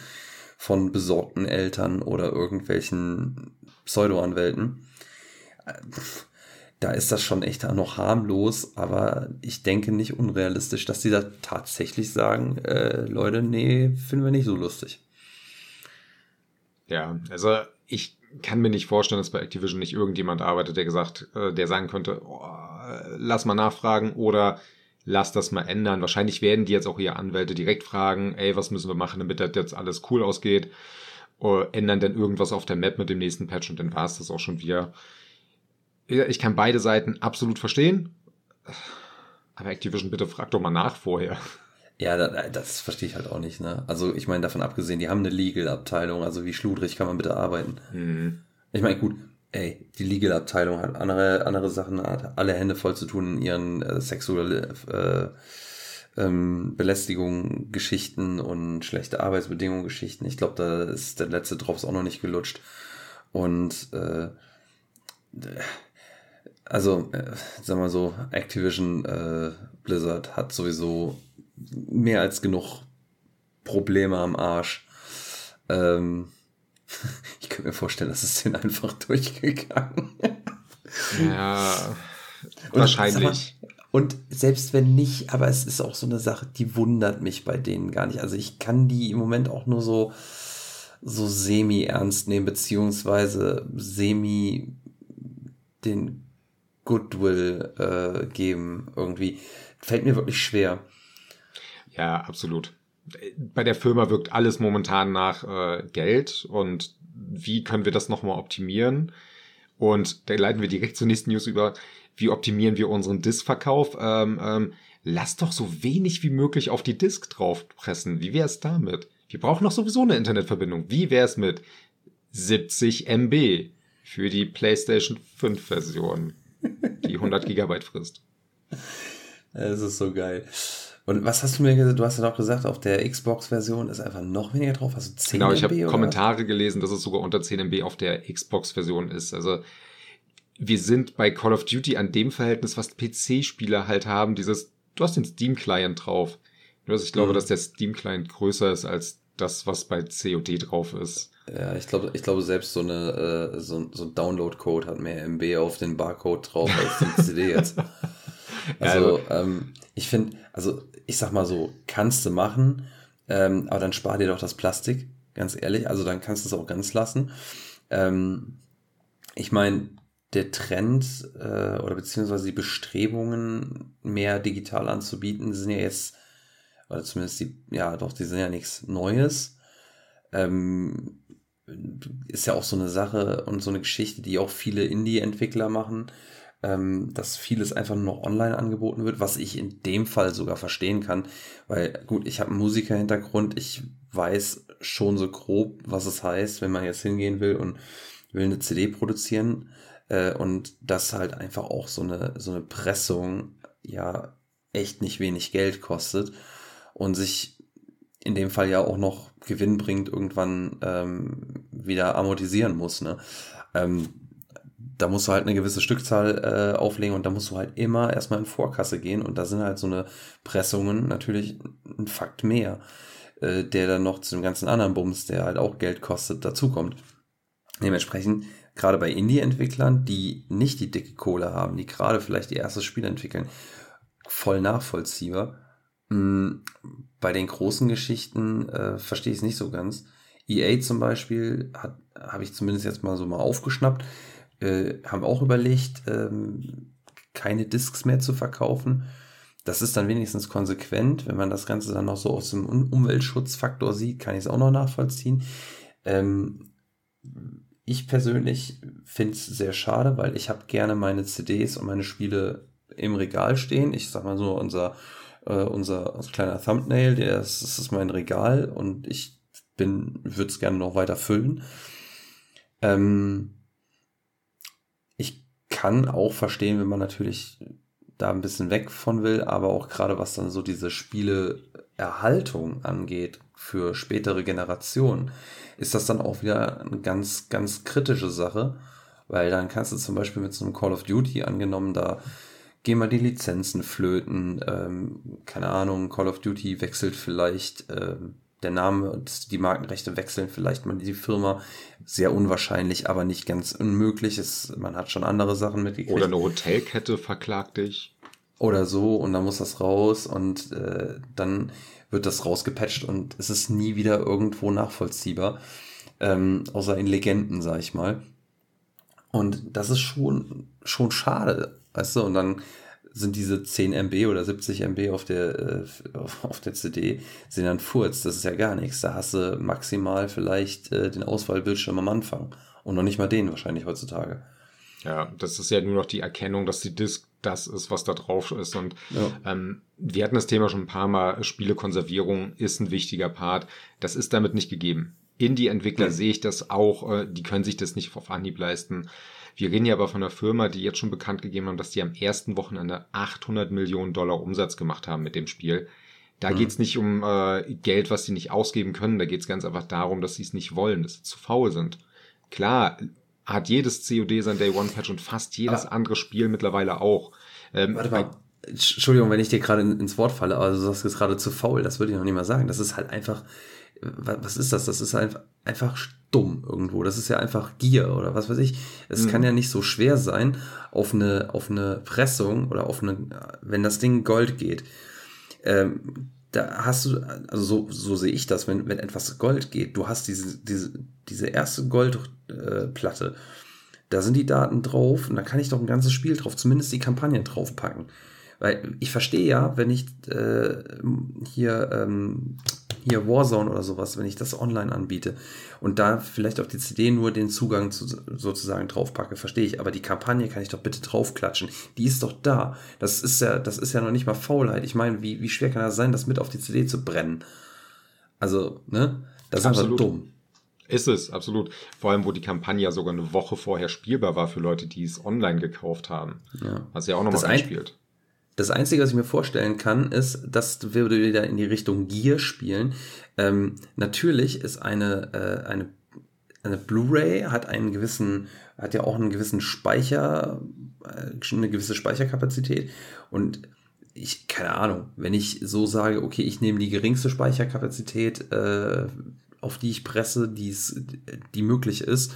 von besorgten Eltern oder irgendwelchen Pseudo-Anwälten. Da ist das schon echt noch harmlos, aber ich denke nicht unrealistisch, dass die da tatsächlich sagen, äh, Leute, nee, finden wir nicht so lustig. Ja, also ich kann mir nicht vorstellen, dass bei Activision nicht irgendjemand arbeitet, der gesagt, äh, der sagen könnte, oh, lass mal nachfragen oder lass das mal ändern. Wahrscheinlich werden die jetzt auch ihre Anwälte direkt fragen, ey, was müssen wir machen, damit das jetzt alles cool ausgeht. Oder ändern dann irgendwas auf der Map mit dem nächsten Patch und dann war es das auch schon wieder. Ich kann beide Seiten absolut verstehen. Aber Activision, bitte frag doch mal nach vorher. Ja, das verstehe ich halt auch nicht. Ne? Also ich meine, davon abgesehen, die haben eine Legal-Abteilung, also wie schludrig kann man bitte arbeiten? Mhm. Ich meine, gut, ey, die Legal-Abteilung hat andere, andere Sachen, hat alle Hände voll zu tun in ihren äh, sexuelle äh, ähm, Belästigung, Geschichten und schlechte Arbeitsbedingungen, Geschichten. Ich glaube, da ist der letzte Drops auch noch nicht gelutscht. Und äh, also, äh, sag mal so, Activision äh, Blizzard hat sowieso mehr als genug Probleme am Arsch. Ähm, [laughs] Ich könnte mir vorstellen, dass es den einfach [laughs] durchgegangen. ja, wahrscheinlich. Und selbst wenn nicht, aber es ist auch so eine Sache, die wundert mich bei denen gar nicht. Also ich kann die im Moment auch nur so, so semi ernst nehmen, beziehungsweise semi den Goodwill äh, geben irgendwie. Fällt mir wirklich schwer. Ja, absolut. Bei der Firma wirkt alles momentan nach äh, Geld und wie können wir das nochmal optimieren? Und da leiten wir direkt zur nächsten News über. Wie optimieren wir unseren Diskverkauf? Ähm, ähm, lass doch so wenig wie möglich auf die Disk draufpressen. Wie wäre es damit? Wir brauchen doch sowieso eine Internetverbindung. Wie wäre es mit 70 MB für die PlayStation 5 Version, die 100 Gigabyte frisst? [laughs] Es ist so geil. Und was hast du mir gesagt? Du hast ja doch gesagt, auf der Xbox-Version ist einfach noch weniger drauf. Also 10 genau, ich habe Kommentare gelesen, dass es sogar unter 10 MB auf der Xbox-Version ist. Also wir sind bei Call of Duty an dem Verhältnis, was PC-Spieler halt haben, dieses, du hast den Steam-Client drauf. Nur, ich glaube, mhm. dass der Steam-Client größer ist als das, was bei COD drauf ist. Ja, ich glaube, ich glaube selbst so eine äh, so, so ein Download-Code hat mehr MB auf den Barcode drauf als die [laughs] CD jetzt. Also, ja, ähm, ich finde, also ich sag mal so, kannst du machen, ähm, aber dann spar dir doch das Plastik, ganz ehrlich. Also dann kannst du es auch ganz lassen. Ähm, ich meine, der Trend äh, oder beziehungsweise die Bestrebungen, mehr digital anzubieten, sind ja jetzt, oder zumindest die, ja doch, die sind ja nichts Neues. Ähm, ist ja auch so eine Sache und so eine Geschichte, die auch viele Indie-Entwickler machen ähm, dass vieles einfach nur noch online angeboten wird, was ich in dem Fall sogar verstehen kann, weil gut, ich habe einen Musiker-Hintergrund, ich weiß schon so grob, was es heißt, wenn man jetzt hingehen will und will eine CD produzieren äh, und das halt einfach auch so eine, so eine Pressung ja echt nicht wenig Geld kostet und sich in dem Fall ja auch noch Gewinn bringt, irgendwann ähm, wieder amortisieren muss. Ne? Ähm, da musst du halt eine gewisse Stückzahl äh, auflegen und da musst du halt immer erstmal in Vorkasse gehen und da sind halt so eine Pressungen natürlich ein Fakt mehr, äh, der dann noch zu dem ganzen anderen Bums, der halt auch Geld kostet, dazukommt. Dementsprechend, gerade bei Indie-Entwicklern, die nicht die dicke Kohle haben, die gerade vielleicht ihr erstes Spiel entwickeln, voll nachvollziehbar. Mhm, bei den großen Geschichten äh, verstehe ich es nicht so ganz. EA zum Beispiel habe ich zumindest jetzt mal so mal aufgeschnappt, äh, haben auch überlegt, ähm, keine Discs mehr zu verkaufen. Das ist dann wenigstens konsequent. Wenn man das Ganze dann noch so aus dem Umweltschutzfaktor sieht, kann ich es auch noch nachvollziehen. Ähm, ich persönlich finde es sehr schade, weil ich habe gerne meine CDs und meine Spiele im Regal stehen. Ich sag mal so, unser, äh, unser, unser kleiner Thumbnail, der ist, das ist mein Regal und ich bin, würde es gerne noch weiter füllen. Ähm, kann auch verstehen, wenn man natürlich da ein bisschen weg von will, aber auch gerade was dann so diese Spieleerhaltung angeht für spätere Generationen, ist das dann auch wieder eine ganz, ganz kritische Sache, weil dann kannst du zum Beispiel mit so einem Call of Duty angenommen, da gehen mal die Lizenzen flöten, ähm, keine Ahnung, Call of Duty wechselt vielleicht ähm, der Name und die Markenrechte wechseln vielleicht mal die Firma. Sehr unwahrscheinlich, aber nicht ganz unmöglich. Es, man hat schon andere Sachen mitgekriegt. Oder eine Hotelkette verklagt dich. Oder so und dann muss das raus und äh, dann wird das rausgepatcht und es ist nie wieder irgendwo nachvollziehbar. Ähm, außer in Legenden, sag ich mal. Und das ist schon, schon schade, weißt du? Und dann sind diese 10 MB oder 70 MB auf der, äh, auf der CD, sind dann Furz. Das ist ja gar nichts. Da hast du maximal vielleicht äh, den Auswahlbildschirm am Anfang. Und noch nicht mal den wahrscheinlich heutzutage. Ja, das ist ja nur noch die Erkennung, dass die Disk das ist, was da drauf ist. Und ja. ähm, wir hatten das Thema schon ein paar Mal. Spielekonservierung ist ein wichtiger Part. Das ist damit nicht gegeben. Indie-Entwickler mhm. sehe ich das auch. Äh, die können sich das nicht auf Anhieb leisten. Wir reden ja aber von einer Firma, die jetzt schon bekannt gegeben haben, dass die am ersten Wochenende 800 Millionen Dollar Umsatz gemacht haben mit dem Spiel. Da mhm. geht's nicht um äh, Geld, was sie nicht ausgeben können. Da geht's ganz einfach darum, dass sie es nicht wollen, dass sie zu faul sind. Klar, hat jedes COD sein Day One Patch und fast jedes aber andere Spiel mittlerweile auch. Ähm, warte mal. Entschuldigung, wenn ich dir gerade ins Wort falle, aber du sagst jetzt gerade zu faul, das würde ich noch nicht mal sagen. Das ist halt einfach, was ist das? Das ist einfach, einfach dumm irgendwo. Das ist ja einfach Gier oder was weiß ich. Es mhm. kann ja nicht so schwer sein, auf eine, auf eine Pressung oder auf eine, wenn das Ding Gold geht. Ähm, da hast du, also so, so sehe ich das, wenn, wenn etwas Gold geht, du hast diese, diese, diese erste Goldplatte, äh, da sind die Daten drauf und da kann ich doch ein ganzes Spiel drauf, zumindest die Kampagne draufpacken. Weil ich verstehe ja, wenn ich äh, hier, ähm, hier Warzone oder sowas, wenn ich das online anbiete und da vielleicht auf die CD nur den Zugang zu, sozusagen draufpacke, verstehe ich. Aber die Kampagne kann ich doch bitte draufklatschen. Die ist doch da. Das ist ja, das ist ja noch nicht mal Faulheit. Ich meine, wie, wie schwer kann das sein, das mit auf die CD zu brennen? Also, ne? Das ist Absolut. einfach dumm. Ist es, absolut. Vor allem, wo die Kampagne ja sogar eine Woche vorher spielbar war für Leute, die es online gekauft haben. Ja. Was ja auch nochmal einspielt. Das Einzige, was ich mir vorstellen kann, ist, dass wir wieder in die Richtung Gear spielen. Ähm, natürlich ist eine, äh, eine, eine Blu-ray hat einen gewissen, hat ja auch einen gewissen Speicher, äh, eine gewisse Speicherkapazität. Und ich, keine Ahnung, wenn ich so sage, okay, ich nehme die geringste Speicherkapazität, äh, auf die ich presse, die die möglich ist,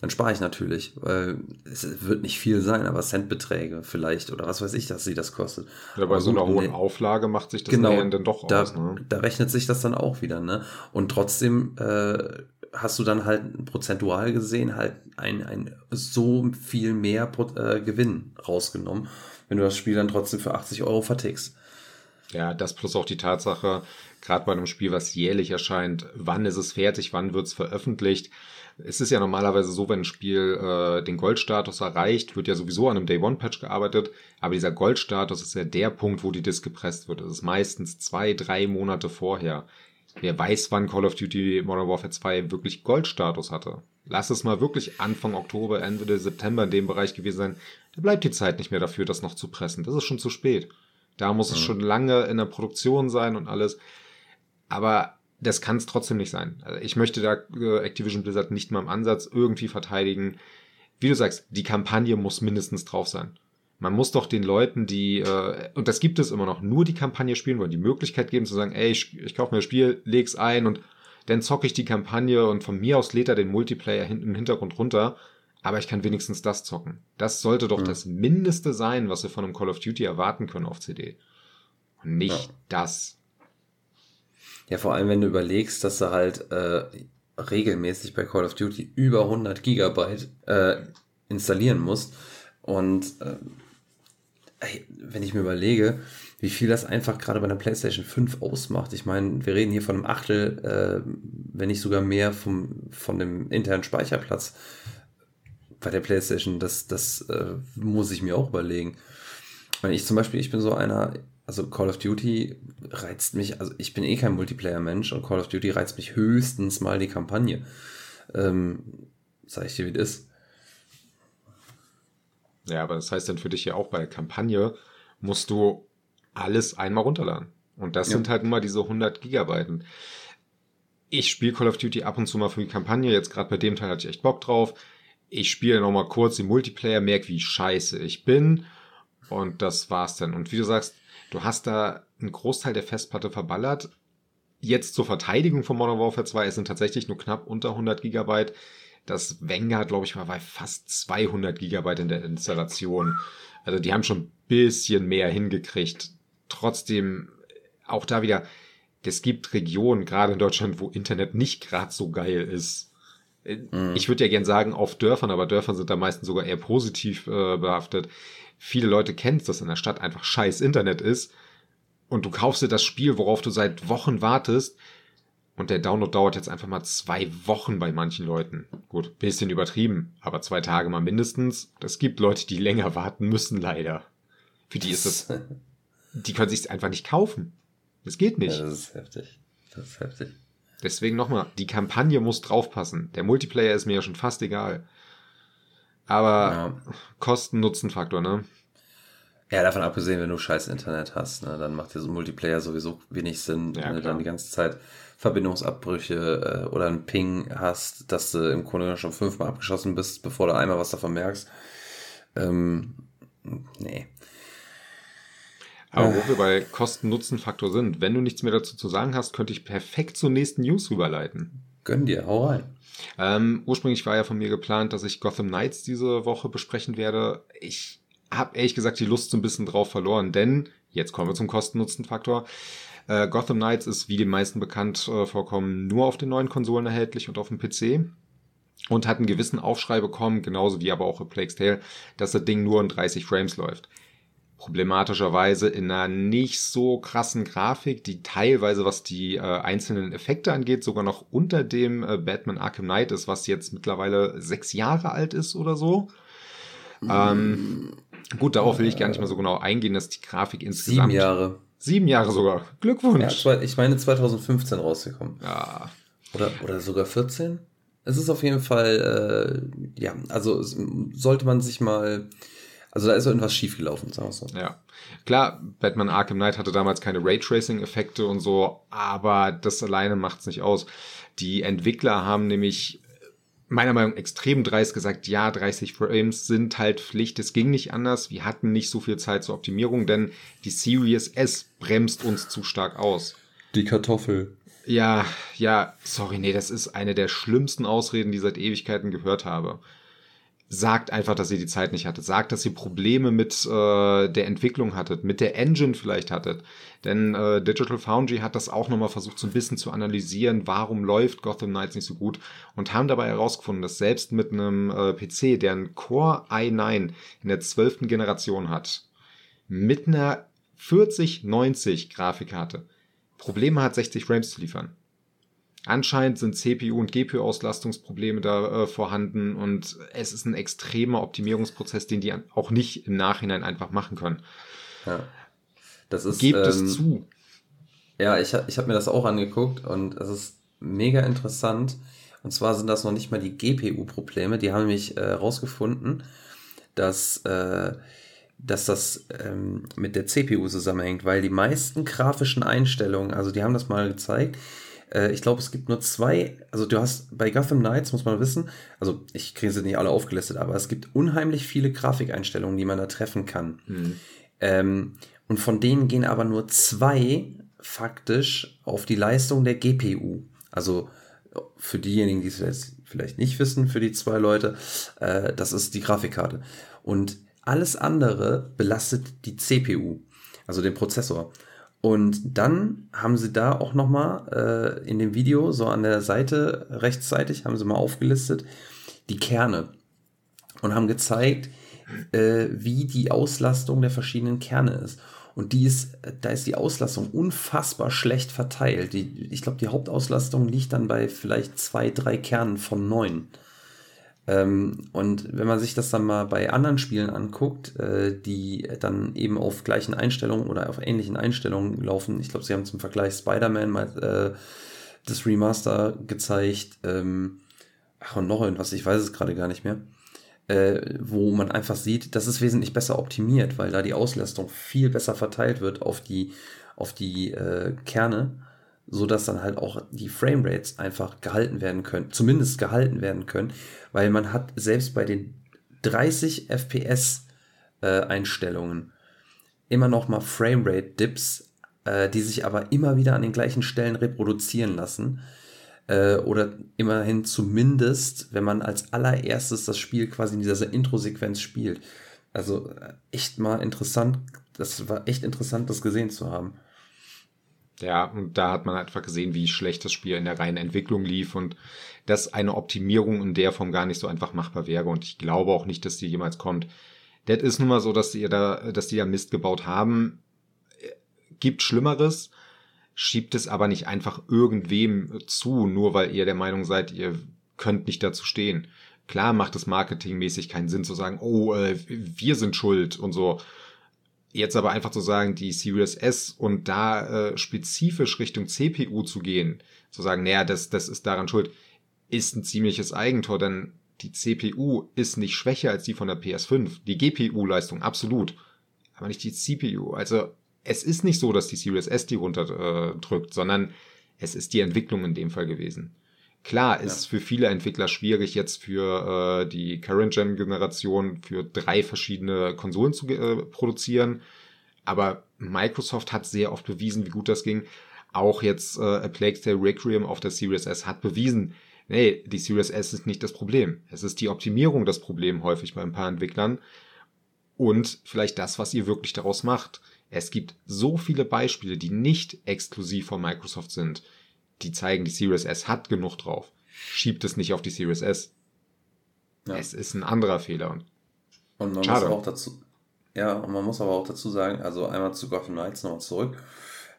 dann spare ich natürlich, weil es wird nicht viel sein, aber Centbeträge vielleicht oder was weiß ich, dass sie das kostet. Ja, bei Aber so einer gut, hohen nee. Auflage macht sich das Genau, dann doch da, aus. Ne? da rechnet sich das dann auch wieder, ne? Und trotzdem äh, hast du dann halt prozentual gesehen halt ein, ein so viel mehr Pro- äh, Gewinn rausgenommen, wenn du das Spiel dann trotzdem für 80 Euro vertickst. Ja, das plus auch die Tatsache, gerade bei einem Spiel, was jährlich erscheint, wann ist es fertig, wann wird es veröffentlicht. Es ist ja normalerweise so, wenn ein Spiel äh, den Goldstatus erreicht, wird ja sowieso an einem Day-One-Patch gearbeitet, aber dieser Goldstatus ist ja der Punkt, wo die Disk gepresst wird. Das ist meistens zwei, drei Monate vorher. Wer weiß, wann Call of Duty Modern Warfare 2 wirklich Goldstatus hatte. Lass es mal wirklich Anfang Oktober, Ende September in dem Bereich gewesen sein. Da bleibt die Zeit nicht mehr dafür, das noch zu pressen. Das ist schon zu spät. Da muss es schon lange in der Produktion sein und alles. Aber das kann es trotzdem nicht sein. Also ich möchte da äh, Activision Blizzard nicht mal im Ansatz irgendwie verteidigen. Wie du sagst, die Kampagne muss mindestens drauf sein. Man muss doch den Leuten, die, äh, und das gibt es immer noch, nur die Kampagne spielen wollen, die Möglichkeit geben zu sagen, ey, ich, ich kaufe mir das Spiel, leg's ein und dann zocke ich die Kampagne und von mir aus lädt er den Multiplayer hin, im Hintergrund runter, aber ich kann wenigstens das zocken. Das sollte doch Mhm. das Mindeste sein, was wir von einem Call of Duty erwarten können auf CD. Und nicht Ja. das. Ja, vor allem, wenn du überlegst, dass du halt äh, regelmäßig bei Call of Duty über 100 Gigabyte äh, installieren musst. Und äh, wenn ich mir überlege, wie viel das einfach gerade bei einer PlayStation 5 ausmacht. Ich meine, wir reden hier von einem Achtel, äh, wenn nicht sogar mehr vom, von dem internen Speicherplatz bei der PlayStation. Das, das äh, muss ich mir auch überlegen. Weil ich zum Beispiel, ich bin so einer, also Call of Duty reizt mich, also ich bin eh kein Multiplayer-Mensch und Call of Duty reizt mich höchstens mal die Kampagne. Ähm, sag ich dir, wie das ist. Ja, aber das heißt dann für dich ja auch bei der Kampagne musst du alles einmal runterladen. Und das Ja. sind halt immer diese 100 Gigabyte. Ich spiele Call of Duty ab und zu mal für die Kampagne. Jetzt gerade bei dem Teil hatte ich echt Bock drauf. Ich spiele noch mal kurz den Multiplayer, merke, wie scheiße ich bin. Und das war's dann. Und wie du sagst, du hast da einen Großteil der Festplatte verballert. Jetzt zur Verteidigung von Modern Warfare 2, es sind tatsächlich nur knapp unter 100 Gigabyte. Das Vanguard, glaube ich, war bei fast 200 Gigabyte in der Installation. Also die haben schon ein bisschen mehr hingekriegt. Trotzdem, auch da wieder, es gibt Regionen, gerade in Deutschland, wo Internet nicht gerade so geil ist. Äh, Ich würde ja gern sagen, auf Dörfern, aber Dörfern sind da meistens sogar eher positiv äh, behaftet. Viele Leute kennen es, dass in der Stadt einfach scheiß Internet ist. Und du kaufst dir das Spiel, worauf du seit Wochen wartest. Und der Download dauert jetzt einfach mal zwei Wochen bei manchen Leuten. Gut, bisschen übertrieben, aber zwei Tage mal mindestens. Es gibt Leute, die länger warten müssen, leider. Für die ist das, [laughs] die können sich einfach nicht kaufen. Das geht Ja, nicht. das ist heftig. Das ist heftig. Deswegen nochmal, die Kampagne muss draufpassen. Der Multiplayer ist mir ja schon fast egal. Aber Ja. Kosten-Nutzen-Faktor, ne? Ja, davon abgesehen, wenn du scheiß Internet hast, ne, dann macht dieser Multiplayer sowieso wenig Sinn, Ja, wenn du dann die ganze Zeit Verbindungsabbrüche äh, oder einen Ping hast, dass du im Grunde schon fünfmal abgeschossen bist, bevor du einmal was davon merkst. Ähm, nee. Aber wo wir bei Kosten-Nutzen-Faktor sind, wenn du nichts mehr dazu zu sagen hast, könnte ich perfekt zur nächsten News rüberleiten. Gönn dir, hau rein. Ähm, ursprünglich war ja von mir geplant, dass ich Gotham Knights diese Woche besprechen werde. Ich habe ehrlich gesagt die Lust so ein bisschen drauf verloren, denn jetzt kommen wir zum Kosten-Nutzen-Faktor. Äh, Gotham Knights ist, wie den meisten bekannt äh, vorkommen, nur auf den neuen Konsolen erhältlich und auf dem PC. und hat einen gewissen Aufschrei bekommen, genauso wie aber auch A Plague's Tale, dass das Ding nur in 30 Frames läuft. Problematischerweise in einer nicht so krassen Grafik, die teilweise, was die äh, einzelnen Effekte angeht, sogar noch unter dem äh, Batman Arkham Knight ist, was jetzt mittlerweile sechs Jahre alt ist oder so. Mm. Ähm, gut, darauf will ich gar nicht mehr so genau eingehen, dass die Grafik insgesamt. Sieben Jahre. Sieben Jahre sogar. Glückwunsch. Ja, ich meine 2015 rausgekommen. Ja. Oder, oder sogar 14? Es ist auf jeden Fall, äh, ja, also sollte man sich mal, also da ist irgendwas schiefgelaufen, sagen wir so. Ja. Klar, Batman Arkham Knight hatte damals keine Raytracing-Effekte und so, aber das alleine macht's nicht aus. Die Entwickler haben nämlich meiner Meinung nach extrem dreist gesagt, ja, 30 Frames sind halt Pflicht. Es ging nicht anders. Wir hatten nicht so viel Zeit zur Optimierung, denn die Series S bremst uns zu stark aus. Die Kartoffel. Ja, ja, sorry, nee, das ist eine der schlimmsten Ausreden, die ich seit Ewigkeiten gehört habe. Sagt einfach, dass ihr die Zeit nicht hattet. Sagt, dass ihr Probleme mit äh, der Entwicklung hattet, mit der Engine vielleicht hattet. Denn äh, Digital Foundry hat das auch nochmal versucht, so ein bisschen zu analysieren, warum läuft Gotham Knights nicht so gut und haben dabei herausgefunden, dass selbst mit einem äh, PC, der einen Core i9 in der zwölften Generation hat, mit einer 4090 Grafikkarte, Probleme hat, 60 Frames zu liefern. Anscheinend sind CPU- und GPU-Auslastungsprobleme da äh, vorhanden und es ist ein extremer Optimierungsprozess, den die auch nicht im Nachhinein einfach machen können. Ja. Das ist, Gebt ähm, es zu. Ja, ich, ich habe mir das auch angeguckt und es ist mega interessant. Und zwar sind das noch nicht mal die GPU-Probleme. Die haben nämlich herausgefunden, äh, dass äh, dass das ähm, mit der CPU zusammenhängt, weil die meisten grafischen Einstellungen, also die haben das mal gezeigt, äh, ich glaube, es gibt nur zwei, also du hast bei Gotham Knights, muss man wissen, also ich kriege sie nicht alle aufgelistet, aber es gibt unheimlich viele Grafikeinstellungen, die man da treffen kann. Mhm. Ähm, und von denen gehen aber nur zwei faktisch auf die Leistung der GPU. Also für diejenigen, die es jetzt vielleicht nicht wissen, für die zwei Leute, äh, das ist die Grafikkarte. Und alles andere belastet die CPU, also den Prozessor. Und dann haben sie da auch nochmal äh, in dem Video, so an der Seite rechtsseitig, haben sie mal aufgelistet, die Kerne. Und haben gezeigt, äh, wie die Auslastung der verschiedenen Kerne ist. Und die ist, da ist die Auslastung unfassbar schlecht verteilt. Die, ich glaube, die Hauptauslastung liegt dann bei vielleicht zwei, drei Kernen von neun. Ähm, und wenn man sich das dann mal bei anderen Spielen anguckt, äh, die dann eben auf gleichen Einstellungen oder auf ähnlichen Einstellungen laufen, ich glaube, sie haben zum Vergleich Spider-Man mal äh, das Remaster gezeigt, ähm, ach und noch irgendwas, ich weiß es gerade gar nicht mehr, äh, wo man einfach sieht, das ist wesentlich besser optimiert, weil da die Auslastung viel besser verteilt wird auf die, auf die äh, Kerne so dass dann halt auch die Framerates einfach gehalten werden können, zumindest gehalten werden können, weil man hat selbst bei den 30 FPS äh, Einstellungen immer noch mal Framerate Dips, äh, die sich aber immer wieder an den gleichen Stellen reproduzieren lassen äh, oder immerhin zumindest, wenn man als allererstes das Spiel quasi in dieser Intro-Sequenz spielt. Also äh, echt mal interessant, das war echt interessant, das gesehen zu haben. Ja, und da hat man einfach gesehen, wie schlecht das Spiel in der reinen Entwicklung lief und dass eine Optimierung in der Form gar nicht so einfach machbar wäre. Und ich glaube auch nicht, dass die jemals kommt. Das ist nun mal so, dass die da, dass die ja Mist gebaut haben. Gibt Schlimmeres, schiebt es aber nicht einfach irgendwem zu, nur weil ihr der Meinung seid, ihr könnt nicht dazu stehen. Klar macht es marketingmäßig keinen Sinn zu sagen, oh, äh, wir sind schuld und so. Jetzt aber einfach zu sagen, die Series S und da äh, spezifisch Richtung CPU zu gehen, zu sagen, naja, das, das ist daran schuld, ist ein ziemliches Eigentor, denn die CPU ist nicht schwächer als die von der PS5. Die GPU-Leistung absolut, aber nicht die CPU. Also es ist nicht so, dass die Series S die runterdrückt, äh, sondern es ist die Entwicklung in dem Fall gewesen. Klar, ist ja. für viele Entwickler schwierig, jetzt für äh, die Current-Gen-Generation für drei verschiedene Konsolen zu äh, produzieren. Aber Microsoft hat sehr oft bewiesen, wie gut das ging. Auch jetzt äh, A Plague Tale Requiem auf der Series S hat bewiesen, nee, die Series S ist nicht das Problem. Es ist die Optimierung das Problem häufig bei ein paar Entwicklern. Und vielleicht das, was ihr wirklich daraus macht. Es gibt so viele Beispiele, die nicht exklusiv von Microsoft sind die zeigen, die Series S hat genug drauf. Schiebt es nicht auf die Series S. Ja. Es ist ein anderer Fehler. Und man Schade. muss auch dazu, ja, und man muss aber auch dazu sagen, also einmal zu Gotham Knights nochmal zurück.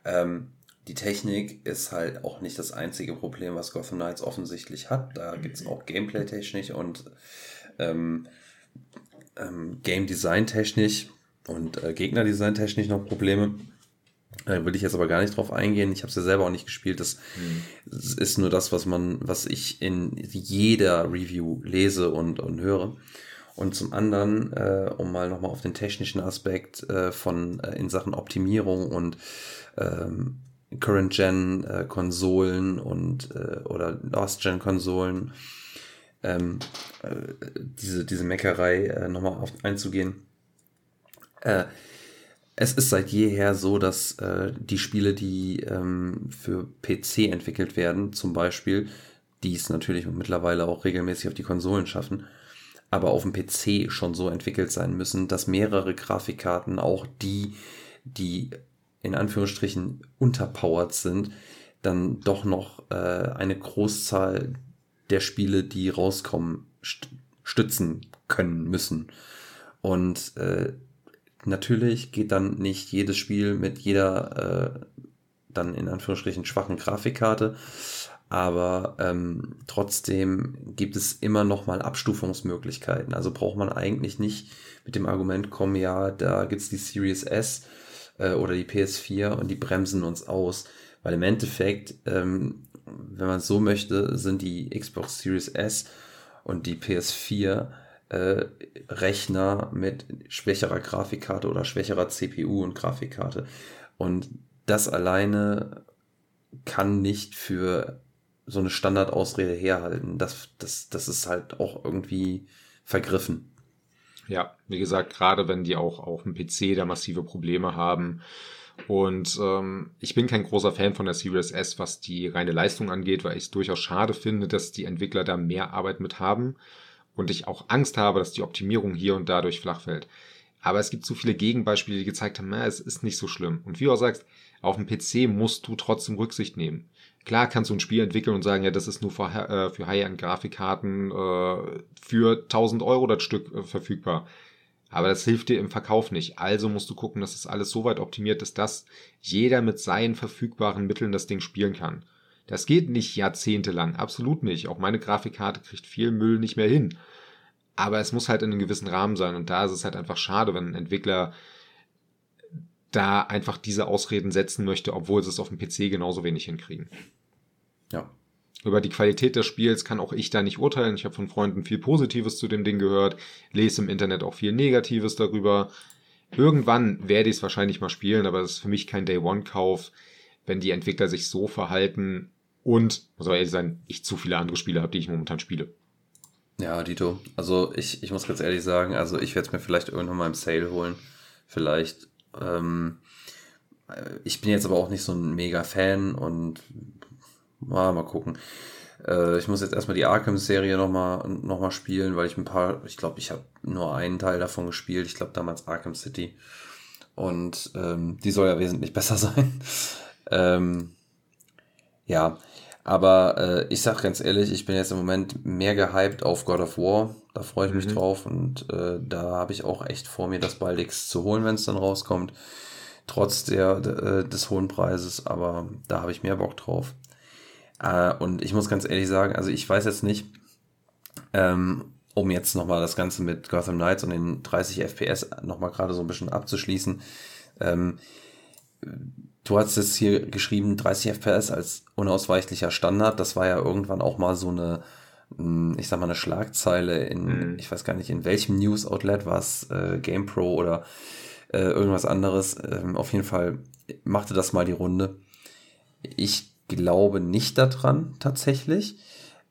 Ähm, die Technik ist halt auch nicht das einzige Problem, was Gotham Knights offensichtlich hat. Da gibt es auch Gameplay-technisch und ähm, ähm, Game Design-technisch und äh, Gegner-Design-technisch noch Probleme. Da will ich jetzt aber gar nicht drauf eingehen. Ich habe es ja selber auch nicht gespielt. Das mhm. ist nur das, was man, was ich in jeder Review lese und, und höre. Und zum anderen, äh, um mal nochmal auf den technischen Aspekt äh, von äh, in Sachen Optimierung und ähm, Current-Gen-Konsolen äh, und äh, oder Last-Gen-Konsolen ähm, äh, diese, diese Meckerei äh, nochmal auf, einzugehen. Äh, es ist seit jeher so, dass äh, die Spiele, die ähm, für PC entwickelt werden, zum Beispiel, die es natürlich mittlerweile auch regelmäßig auf die Konsolen schaffen, aber auf dem PC schon so entwickelt sein müssen, dass mehrere Grafikkarten, auch die, die in Anführungsstrichen unterpowered sind, dann doch noch äh, eine Großzahl der Spiele, die rauskommen, st stützen können müssen. Und äh, natürlich geht dann nicht jedes Spiel mit jeder äh, dann in Anführungsstrichen schwachen Grafikkarte aber ähm, trotzdem gibt es immer noch mal Abstufungsmöglichkeiten. Also braucht man eigentlich nicht mit dem Argument kommen, ja, da gibt's die Series S äh, oder die PS4 und die bremsen uns aus, weil im Endeffekt, ähm, wenn man so möchte, sind die Xbox Series S und die PS4 äh, Rechner mit schwächerer Grafikkarte oder schwächerer CPU und Grafikkarte. Und das alleine kann nicht für so eine Standardausrede herhalten. Das, das, das ist halt auch irgendwie vergriffen. Ja, wie gesagt, gerade wenn die auch auf dem PC da massive Probleme haben. Und ähm, ich bin kein großer Fan von der Series S, was die reine Leistung angeht, weil ich es durchaus schade finde, dass die Entwickler da mehr Arbeit mit haben und ich auch Angst habe, dass die Optimierung hier und da durch flach fällt. Aber es gibt so viele Gegenbeispiele, die gezeigt haben, na, es ist nicht so schlimm. Und wie du auch sagst, auf dem PC musst du trotzdem Rücksicht nehmen. Klar kannst du ein Spiel entwickeln und sagen, ja, das ist nur für, äh, für High-End-Grafikkarten äh, für 1000 Euro das Stück äh, verfügbar. Aber das hilft dir im Verkauf nicht. Also musst du gucken, dass das alles so weit optimiert ist, dass jeder mit seinen verfügbaren Mitteln das Ding spielen kann. Das geht nicht jahrzehntelang, absolut nicht. Auch meine Grafikkarte kriegt viel Müll nicht mehr hin. Aber es muss halt in einem gewissen Rahmen sein. Und da ist es halt einfach schade, wenn ein Entwickler da einfach diese Ausreden setzen möchte, obwohl sie es auf dem PC genauso wenig hinkriegen. Ja. Über die Qualität des Spiels kann auch ich da nicht urteilen. Ich habe von Freunden viel Positives zu dem Ding gehört, lese im Internet auch viel Negatives darüber. Irgendwann werde ich es wahrscheinlich mal spielen, aber es ist für mich kein Day-One-Kauf, wenn die Entwickler sich so verhalten und, muss aber ehrlich sein, ich zu viele andere Spiele habe, die ich momentan spiele. Ja, Dito. Also ich, ich muss ganz ehrlich sagen, also ich werde es mir vielleicht irgendwann mal im Sale holen. Vielleicht ähm, ich bin jetzt aber auch nicht so ein mega Fan und ah, mal gucken. Äh, ich muss jetzt erstmal die Arkham-Serie nochmal noch mal spielen, weil ich ein paar, ich glaube, ich habe nur einen Teil davon gespielt. Ich glaube damals Arkham City. Und ähm, die soll ja wesentlich [laughs] besser sein. ähm, ja, aber äh, ich sag ganz ehrlich, ich bin jetzt im Moment mehr gehypt auf God of War. Da freue ich mich mhm. drauf und äh, da habe ich auch echt vor mir, das baldigst zu holen, wenn es dann rauskommt. Trotz der, äh, des hohen Preises, aber da habe ich mehr Bock drauf. Äh, und ich muss ganz ehrlich sagen, also ich weiß jetzt nicht, ähm, um jetzt nochmal das Ganze mit Gotham Knights und den 30 FPS nochmal gerade so ein bisschen abzuschließen. Ähm, du hast jetzt hier geschrieben 30 FPS als unausweichlicher Standard. Das war ja irgendwann auch mal so eine, hm, ich sag mal, eine Schlagzeile in, mhm. ich weiß gar nicht, in welchem News-Outlet war es, äh, GamePro oder äh, irgendwas anderes. Ähm, auf jeden Fall machte das mal die Runde. Ich glaube nicht daran tatsächlich.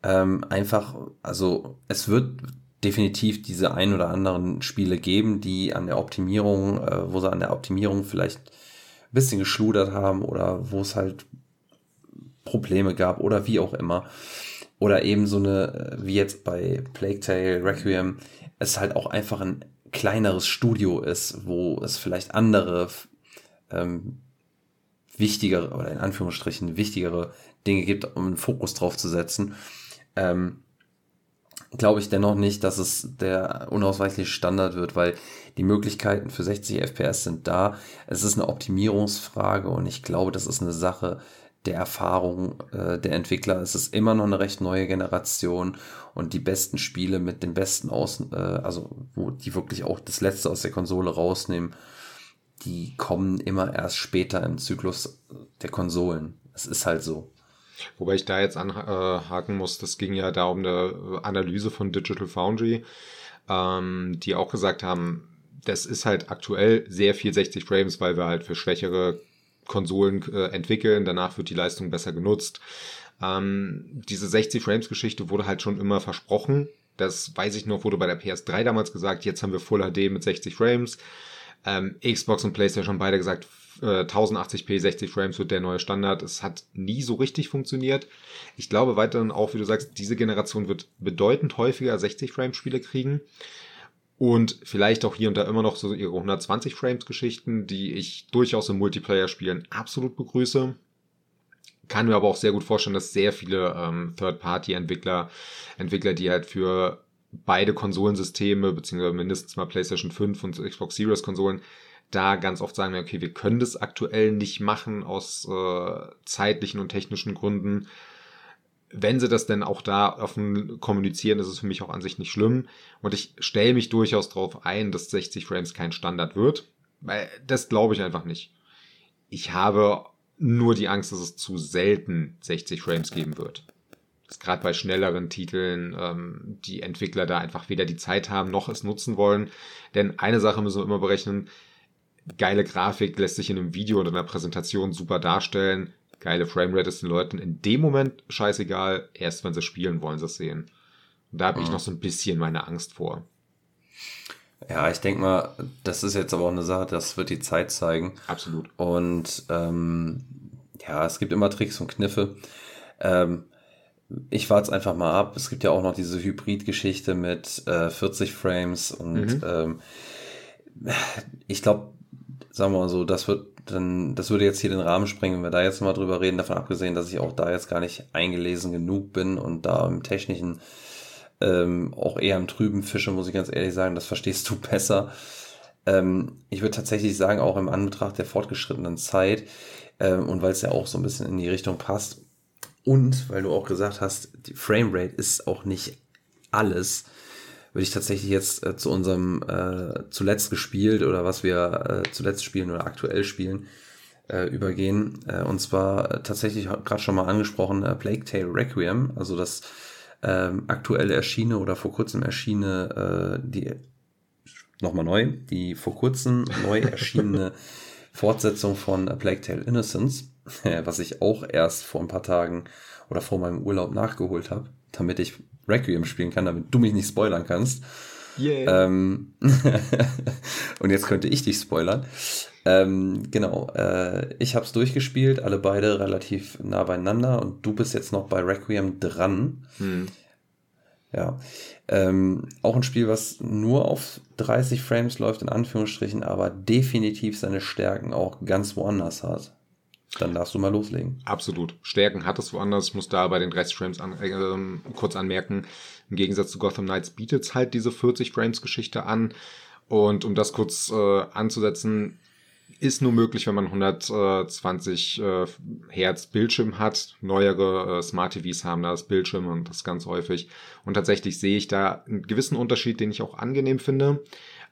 Ähm, einfach, also es wird definitiv diese ein oder anderen Spiele geben, die an der Optimierung, äh, wo sie an der Optimierung vielleicht ein bisschen geschludert haben oder wo es halt Probleme gab oder wie auch immer. Oder eben so eine, äh, wie jetzt bei Plague Tale, Requiem, es halt auch einfach ein kleineres Studio ist, wo es vielleicht andere ähm, wichtigere oder in Anführungsstrichen wichtigere Dinge gibt, um einen Fokus drauf zu setzen. Ähm, glaube ich dennoch nicht, dass es der unausweichliche Standard wird, weil die Möglichkeiten für 60 FPS sind da. Es ist eine Optimierungsfrage und ich glaube, das ist eine Sache der Erfahrung äh, der Entwickler. Es ist immer noch eine recht neue Generation und die besten Spiele mit den besten Außen, äh, also wo die wirklich auch das Letzte aus der Konsole rausnehmen, die kommen immer erst später im Zyklus der Konsolen. Es ist halt so. Wobei ich da jetzt anhaken muss, das ging ja da um eine Analyse von Digital Foundry, ähm, die auch gesagt haben, das ist halt aktuell sehr viel 60 Frames, weil wir halt für schwächere Konsolen äh, entwickeln, danach wird die Leistung besser genutzt. Ähm, diese 60 Frames Geschichte wurde halt schon immer versprochen. Das weiß ich noch, wurde bei der PS3 damals gesagt, jetzt haben wir Full HD mit 60 Frames. Ähm, Xbox und PlayStation haben beide gesagt, 1080p äh, 60 Frames wird der neue Standard. Es hat nie so richtig funktioniert. Ich glaube weiterhin auch, wie du sagst, diese Generation wird bedeutend häufiger 60 Frames Spiele kriegen. Und vielleicht auch hier und da immer noch so ihre 120 Frames Geschichten, die ich durchaus im Multiplayer-Spielen absolut begrüße. Kann mir aber auch sehr gut vorstellen, dass sehr viele ähm, Third-Party-Entwickler, Entwickler, die halt für beide Konsolensysteme, beziehungsweise mindestens mal PlayStation 5 und Xbox Series Konsolen, da ganz oft sagen, okay, wir können das aktuell nicht machen aus äh, zeitlichen und technischen Gründen. Wenn sie das denn auch da offen kommunizieren, ist es für mich auch an sich nicht schlimm. Und ich stelle mich durchaus darauf ein, dass 60 Frames kein Standard wird. Weil das glaube ich einfach nicht. Ich habe nur die Angst, dass es zu selten 60 Frames geben wird. Dass gerade bei schnelleren Titeln ähm, die Entwickler da einfach weder die Zeit haben noch es nutzen wollen. Denn eine Sache müssen wir immer berechnen, geile Grafik lässt sich in einem Video oder einer Präsentation super darstellen. Geile Framerate ist den Leuten in dem Moment scheißegal. Erst wenn sie spielen, wollen sie es sehen. Und da habe mhm. ich noch so ein bisschen meine Angst vor. Ja, ich denke mal, das ist jetzt aber auch eine Sache, das wird die Zeit zeigen. Absolut. Und ähm, ja, es gibt immer Tricks und Kniffe. Ähm, ich warte es einfach mal ab. Es gibt ja auch noch diese Hybrid-Geschichte mit äh, 40 Frames und mhm. ähm, ich glaube, sagen wir mal so, das wird dann, das würde jetzt hier den Rahmen sprengen, wenn wir da jetzt mal drüber reden, davon abgesehen, dass ich auch da jetzt gar nicht eingelesen genug bin und da im technischen ähm, auch eher im trüben Fische, muss ich ganz ehrlich sagen, das verstehst du [laughs] besser. Ähm, ich würde tatsächlich sagen, auch im Anbetracht der fortgeschrittenen Zeit ähm, und weil es ja auch so ein bisschen in die Richtung passt und weil du auch gesagt hast, die Framerate ist auch nicht alles, würde ich tatsächlich jetzt äh, zu unserem äh, zuletzt gespielt oder was wir äh, zuletzt spielen oder aktuell spielen äh, übergehen. Äh, und zwar äh, tatsächlich gerade schon mal angesprochen äh, Plague Tale Requiem, also das ähm, aktuelle erschiene oder vor kurzem erschiene, äh, die nochmal neu, die vor kurzem neu erschienene [laughs] Fortsetzung von A Plague Tale Innocence, [laughs] was ich auch erst vor ein paar Tagen oder vor meinem Urlaub nachgeholt habe, damit ich Requiem spielen kann, damit du mich nicht spoilern kannst. Yeah. Ähm [laughs] und jetzt könnte ich dich spoilern. Ähm, genau, äh, ich habe es durchgespielt, alle beide relativ nah beieinander und du bist jetzt noch bei Requiem dran. Hm. Ja, ähm, auch ein Spiel, was nur auf 30 Frames läuft, in Anführungsstrichen, aber definitiv seine Stärken auch ganz woanders hat. Dann darfst du mal loslegen. Absolut. Stärken hat es woanders. Ich muss da bei den 30 Frames an, äh, kurz anmerken, im Gegensatz zu Gotham Knights bietet es halt diese 40 Frames Geschichte an. Und um das kurz äh, anzusetzen, ist nur möglich, wenn man 120 äh, Hertz Bildschirm hat. Neuere äh, Smart TVs haben da das Bildschirm und das ganz häufig. Und tatsächlich sehe ich da einen gewissen Unterschied, den ich auch angenehm finde.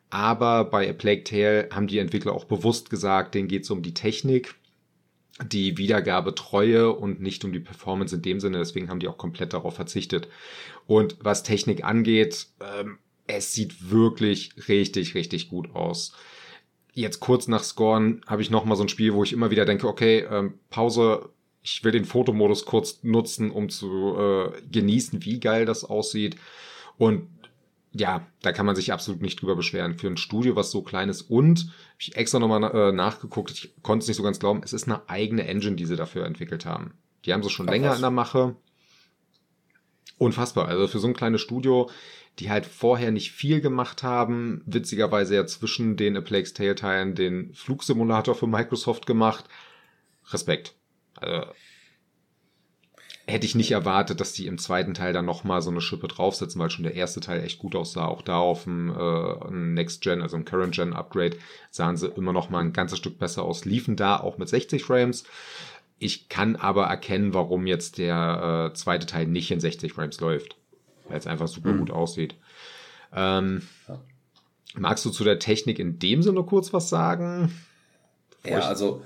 Aber bei A Plague Tale haben die Entwickler auch bewusst gesagt, denen geht es um die Technik die Wiedergabetreue und nicht um die Performance in dem Sinne. Deswegen haben die auch komplett darauf verzichtet. Und was Technik angeht, ähm, es sieht wirklich richtig, richtig gut aus. Jetzt kurz nach Scorn habe ich nochmal so ein Spiel, wo ich immer wieder denke, okay, ähm, Pause, ich will den Fotomodus kurz nutzen, um zu äh, genießen, wie geil das aussieht. Und ja, da kann man sich absolut nicht drüber beschweren. Für ein Studio, was so klein ist und, habe ich extra nochmal äh, nachgeguckt, ich konnte es nicht so ganz glauben, es ist eine eigene Engine, die sie dafür entwickelt haben. Die haben sie schon Ach, länger was? in der Mache. Unfassbar. Also für so ein kleines Studio, die halt vorher nicht viel gemacht haben, witzigerweise ja zwischen den A Plague's Tale Teilen den Flugsimulator für Microsoft gemacht. Respekt. Also hätte ich nicht erwartet, dass die im zweiten Teil dann nochmal so eine Schippe draufsetzen, weil schon der erste Teil echt gut aussah. Auch da auf dem äh, Next Gen, also im Current Gen Upgrade, sahen sie immer noch mal ein ganzes Stück besser aus. Liefen da auch mit 60 Frames. Ich kann aber erkennen, warum jetzt der äh, zweite Teil nicht in 60 Frames läuft. Weil es einfach super mhm. gut aussieht. Ähm. Magst du zu der Technik in dem Sinne kurz was sagen? Ja, also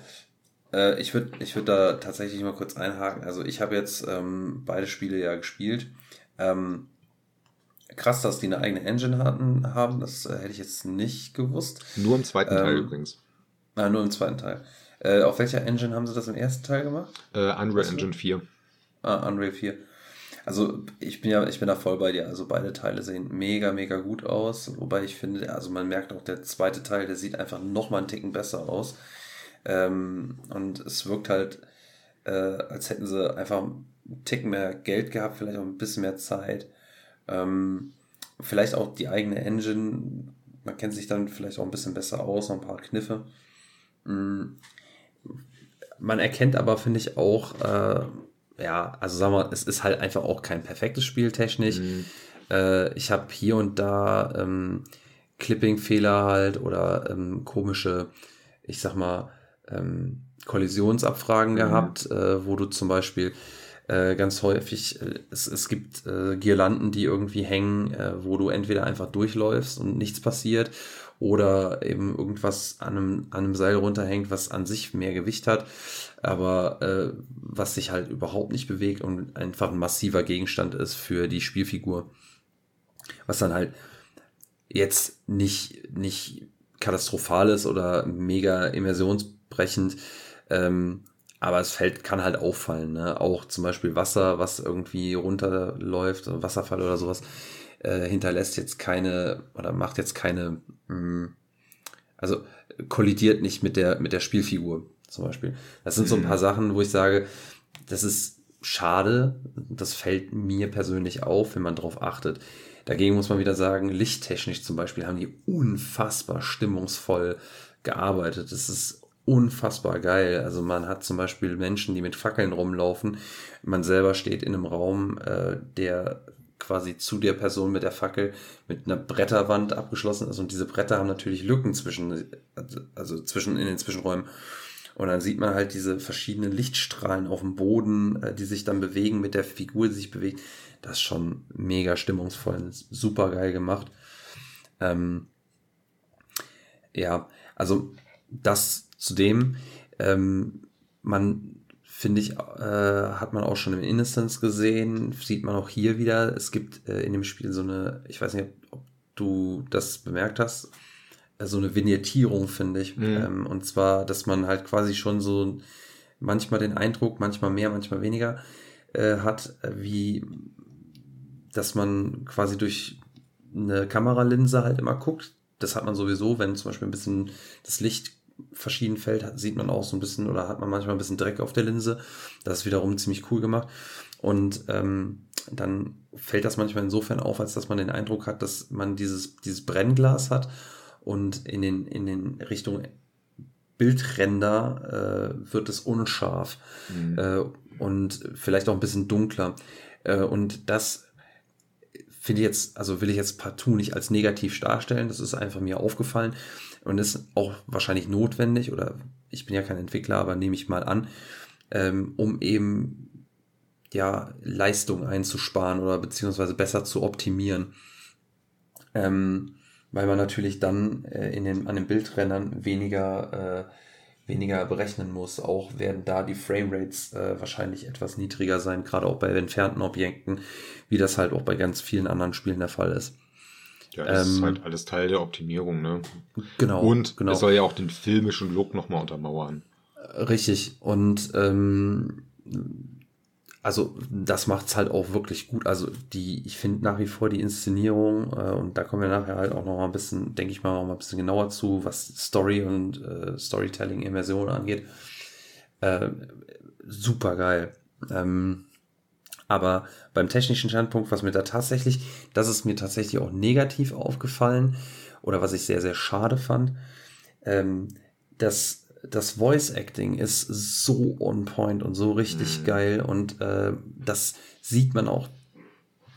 äh, ich würde ich würd da tatsächlich mal kurz einhaken. Also ich habe jetzt ähm, beide Spiele ja gespielt. Ähm, krass, dass die eine eigene Engine hatten, haben, das äh, hätte ich jetzt nicht gewusst. Nur im zweiten Teil ähm, übrigens. Ah, nur im zweiten Teil. Äh, auf welcher Engine haben sie das im ersten Teil gemacht? Äh, Unreal Engine 4. Ah, Unreal 4. Also ich bin ja, ich bin da voll bei dir. Also beide Teile sehen mega, mega gut aus. Wobei ich finde, also man merkt auch, der zweite Teil, der sieht einfach noch mal einen Ticken besser aus. Ähm, und es wirkt halt, äh, als hätten sie einfach einen Ticken mehr Geld gehabt, vielleicht auch ein bisschen mehr Zeit. Ähm, vielleicht auch die eigene Engine. Man kennt sich dann vielleicht auch ein bisschen besser aus, noch ein paar Kniffe. Mhm. Man erkennt aber, finde ich, auch, äh, ja, also sagen wir, es ist halt einfach auch kein perfektes Spiel technisch. Mhm. Äh, ich habe hier und da ähm, Clipping-Fehler halt oder ähm, komische, ich sag mal, ähm, Kollisionsabfragen mhm. gehabt, äh, wo du zum Beispiel äh, ganz häufig, äh, es, es gibt äh, Girlanden, die irgendwie hängen, äh, wo du entweder einfach durchläufst und nichts passiert oder eben irgendwas an einem, an einem Seil runterhängt, was an sich mehr Gewicht hat, aber äh, was sich halt überhaupt nicht bewegt und einfach ein massiver Gegenstand ist für die Spielfigur. Was dann halt jetzt nicht, nicht katastrophal ist oder mega immersionsbrechend, ähm, aber es fällt, kann halt auffallen, ne? Auch zum Beispiel Wasser, was irgendwie runterläuft, Wasserfall oder sowas, äh, hinterlässt jetzt keine oder macht jetzt keine, mh, mm, also kollidiert nicht mit der, mit der Spielfigur zum Beispiel. Das sind so ein paar mhm. Sachen, wo ich sage, das ist schade, das fällt mir persönlich auf, wenn man drauf achtet. Dagegen muss man wieder sagen, lichttechnisch zum Beispiel haben die unfassbar stimmungsvoll gearbeitet. Das ist unfassbar geil. Also man hat zum Beispiel Menschen, die mit Fackeln rumlaufen. Man selber steht in einem Raum, äh, der quasi zu der Person mit der Fackel mit einer Bretterwand abgeschlossen ist und diese Bretter haben natürlich Lücken zwischen, also zwischen in den Zwischenräumen. Und dann sieht man halt diese verschiedenen Lichtstrahlen auf dem Boden, äh, die sich dann bewegen mit der Figur, die sich bewegt. Das ist schon mega stimmungsvoll, super geil gemacht. Ähm, ja, also das zudem, ähm, man finde ich, äh, hat man auch schon im Innocence gesehen, sieht man auch hier wieder. Es gibt äh, in dem Spiel so eine, ich weiß nicht, ob du das bemerkt hast, äh, so eine Vignettierung, finde ich. Mhm. Ähm, und zwar, dass man halt quasi schon so manchmal den Eindruck, manchmal mehr, manchmal weniger äh, hat, wie dass man quasi durch eine Kameralinse halt immer guckt. Das hat man sowieso, wenn zum Beispiel ein bisschen das Licht verschieden fällt, sieht man auch so ein bisschen oder hat man manchmal ein bisschen Dreck auf der Linse. Das ist wiederum ziemlich cool gemacht. Und ähm, dann fällt das manchmal insofern auf, als dass man den Eindruck hat, dass man dieses, dieses Brennglas hat und in den, in den Richtung Bildränder äh, wird es unscharf mhm. äh, und vielleicht auch ein bisschen dunkler. Äh, und das finde jetzt, also will ich jetzt partout nicht als negativ darstellen, das ist einfach mir aufgefallen und ist auch wahrscheinlich notwendig oder ich bin ja kein Entwickler, aber nehme ich mal an, ähm, um eben ja Leistung einzusparen oder beziehungsweise besser zu optimieren. Ähm, weil man natürlich dann äh, in den, an den Bildrennern weniger, äh, weniger berechnen muss. Auch werden da die Framerates äh, wahrscheinlich etwas niedriger sein, gerade auch bei entfernten Objekten, wie das halt auch bei ganz vielen anderen Spielen der Fall ist. Ja, das ähm, ist halt alles Teil der Optimierung, ne? Genau. Und genau. es soll ja auch den filmischen Look nochmal untermauern. Richtig. Und ähm, also das macht's halt auch wirklich gut. Also die, ich finde nach wie vor die Inszenierung, äh, und da kommen wir nachher halt auch noch mal ein bisschen, denke ich mal, noch mal ein bisschen genauer zu, was Story und äh, Storytelling, Immersion angeht. Äh, super geil. Ähm, aber beim technischen Standpunkt, was mir da tatsächlich, das ist mir tatsächlich auch negativ aufgefallen oder was ich sehr, sehr schade fand, ähm, dass das Voice Acting ist so on point und so richtig mhm. geil und äh, das sieht man auch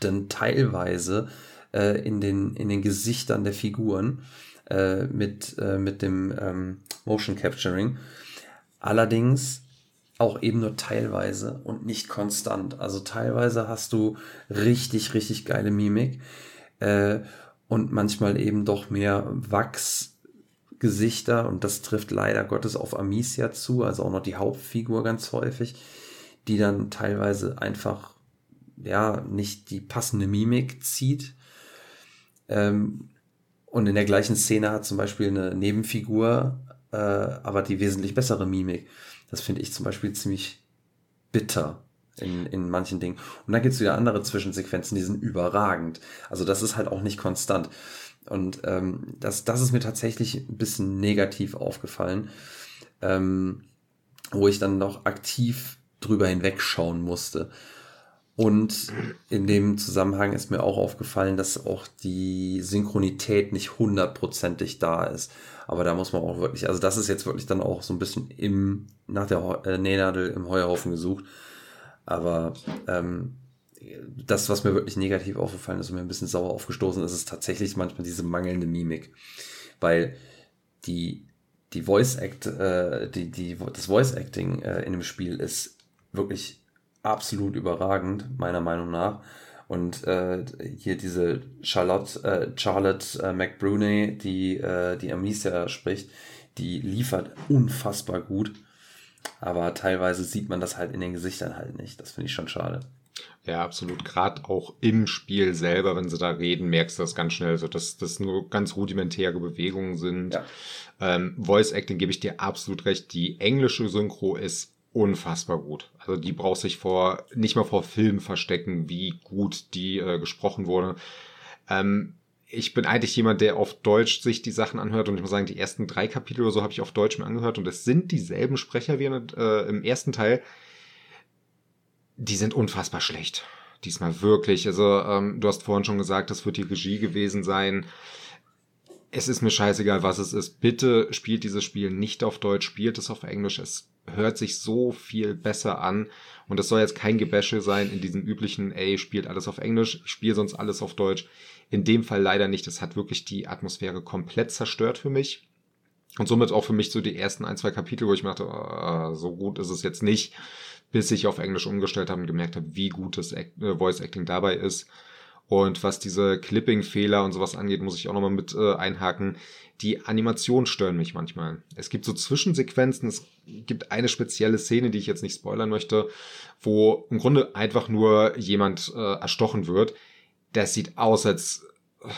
dann teilweise äh, in, den, in den Gesichtern der Figuren äh, mit, äh, mit dem ähm, Motion Capturing. Allerdings auch eben nur teilweise und nicht konstant. Also teilweise hast du richtig, richtig geile Mimik äh, und manchmal eben doch mehr Wachsgesichter und das trifft leider Gottes auf Amicia zu, also auch noch die Hauptfigur ganz häufig, die dann teilweise einfach ja nicht die passende Mimik zieht. Ähm, und in der gleichen Szene hat zum Beispiel eine Nebenfigur, äh, aber die wesentlich bessere Mimik. Das finde ich zum Beispiel ziemlich bitter in, in manchen Dingen. Und dann gibt es wieder andere Zwischensequenzen, die sind überragend. Also das ist halt auch nicht konstant. Und ähm, das, das ist mir tatsächlich ein bisschen negativ aufgefallen, ähm, wo ich dann noch aktiv drüber hinwegschauen musste. Und in dem Zusammenhang ist mir auch aufgefallen, dass auch die Synchronität nicht hundertprozentig da ist. Aber da muss man auch wirklich, also das ist jetzt wirklich dann auch so ein bisschen im, nach der äh, Nähnadel im Heuhaufen gesucht. Aber ähm, das, was mir wirklich negativ aufgefallen ist und mir ein bisschen sauer aufgestoßen ist, ist tatsächlich manchmal diese mangelnde Mimik. Weil die, die Voice Act, äh, die, die, das Voice Acting äh, in dem Spiel ist wirklich absolut überragend, meiner Meinung nach. Und äh, hier diese Charlotte, äh, Charlotte äh, McBrooney, die äh, die Amicia spricht, die liefert unfassbar gut. Aber teilweise sieht man das halt in den Gesichtern halt nicht. Das finde ich schon schade. Ja, absolut. Gerade auch im Spiel selber, wenn sie da reden, merkst du das ganz schnell, so dass das nur ganz rudimentäre Bewegungen sind. Ja. Ähm, Voice Acting gebe ich dir absolut recht. Die englische Synchro ist unfassbar gut. Also die braucht sich vor, nicht mal vor Film verstecken, wie gut die äh, gesprochen wurde. Ähm, ich bin eigentlich jemand, der auf Deutsch sich die Sachen anhört und ich muss sagen, die ersten drei Kapitel oder so habe ich auf Deutsch mir angehört und es sind dieselben Sprecher wie äh, im ersten Teil. Die sind unfassbar schlecht. Diesmal wirklich. Also ähm, du hast vorhin schon gesagt, das wird die Regie gewesen sein es ist mir scheißegal, was es ist. Bitte spielt dieses Spiel nicht auf Deutsch, spielt es auf Englisch. Es hört sich so viel besser an. Und das soll jetzt kein Gebäsche sein in diesem üblichen, ey, spielt alles auf Englisch, ich spiele sonst alles auf Deutsch. In dem Fall leider nicht. Das hat wirklich die Atmosphäre komplett zerstört für mich. Und somit auch für mich so die ersten ein, zwei Kapitel, wo ich mir dachte, oh, so gut ist es jetzt nicht, bis ich auf Englisch umgestellt habe und gemerkt habe, wie gut das Act äh, Voice Acting dabei ist. Und was diese Clipping-Fehler und sowas angeht, muss ich auch nochmal mit äh, einhaken. Die Animationen stören mich manchmal. Es gibt so Zwischensequenzen, es gibt eine spezielle Szene, die ich jetzt nicht spoilern möchte, wo im Grunde einfach nur jemand äh, erstochen wird. Das sieht aus, als äh,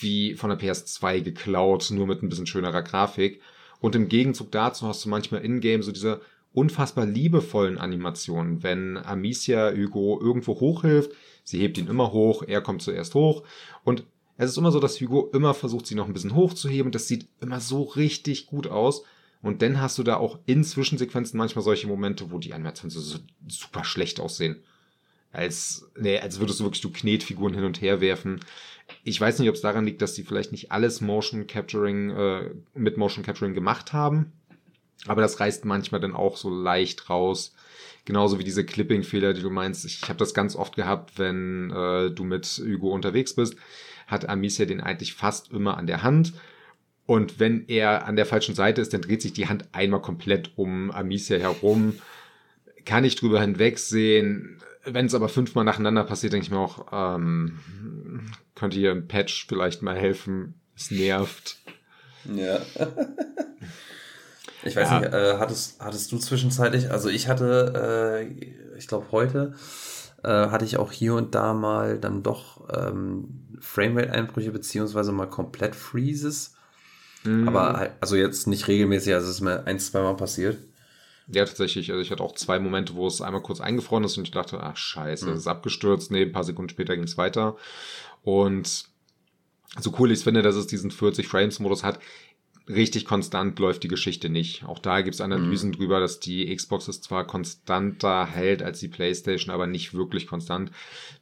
wie von der PS2 geklaut, nur mit ein bisschen schönerer Grafik. Und im Gegenzug dazu hast du manchmal in-game so diese unfassbar liebevollen Animationen, wenn Amicia Hugo irgendwo hochhilft, Sie hebt ihn immer hoch, er kommt zuerst hoch und es ist immer so, dass Hugo immer versucht, sie noch ein bisschen hochzuheben. Das sieht immer so richtig gut aus. Und dann hast du da auch in Zwischensequenzen manchmal solche Momente, wo die Animationen so, so super schlecht aussehen. Als, nee, als würdest du wirklich du Knetfiguren hin und her werfen. Ich weiß nicht, ob es daran liegt, dass die vielleicht nicht alles Motion Capturing, äh, mit Motion Capturing gemacht haben. Aber das reißt manchmal dann auch so leicht raus. Genauso wie diese Clipping-Fehler, die du meinst. Ich habe das ganz oft gehabt, wenn äh, du mit Hugo unterwegs bist, hat Amicia den eigentlich fast immer an der Hand. Und wenn er an der falschen Seite ist, dann dreht sich die Hand einmal komplett um Amicia herum. Kann ich drüber hinwegsehen. Wenn es aber fünfmal nacheinander passiert, denke ich mir auch, ähm, könnte hier ein Patch vielleicht mal helfen. Es nervt. Ja. [laughs] Ich weiß ja. nicht, äh, hattest, hattest du zwischenzeitlich, also ich hatte, äh, ich glaube heute, äh, hatte ich auch hier und da mal dann doch ähm, Framerate-Einbrüche beziehungsweise mal komplett Freezes. Mhm. Aber halt, also jetzt nicht regelmäßig, also es ist mir ein, zwei Mal passiert. Ja, tatsächlich. Also ich hatte auch zwei Momente, wo es einmal kurz eingefroren ist und ich dachte, ach scheiße, mhm. es ist abgestürzt. Nee, ein paar Sekunden später ging es weiter. Und so cool ich finde, dass es diesen 40 Frames Modus hat, richtig konstant läuft die Geschichte nicht. Auch da gibt's Analysen mhm. drüber, dass die Xbox es zwar konstanter hält als die PlayStation, aber nicht wirklich konstant.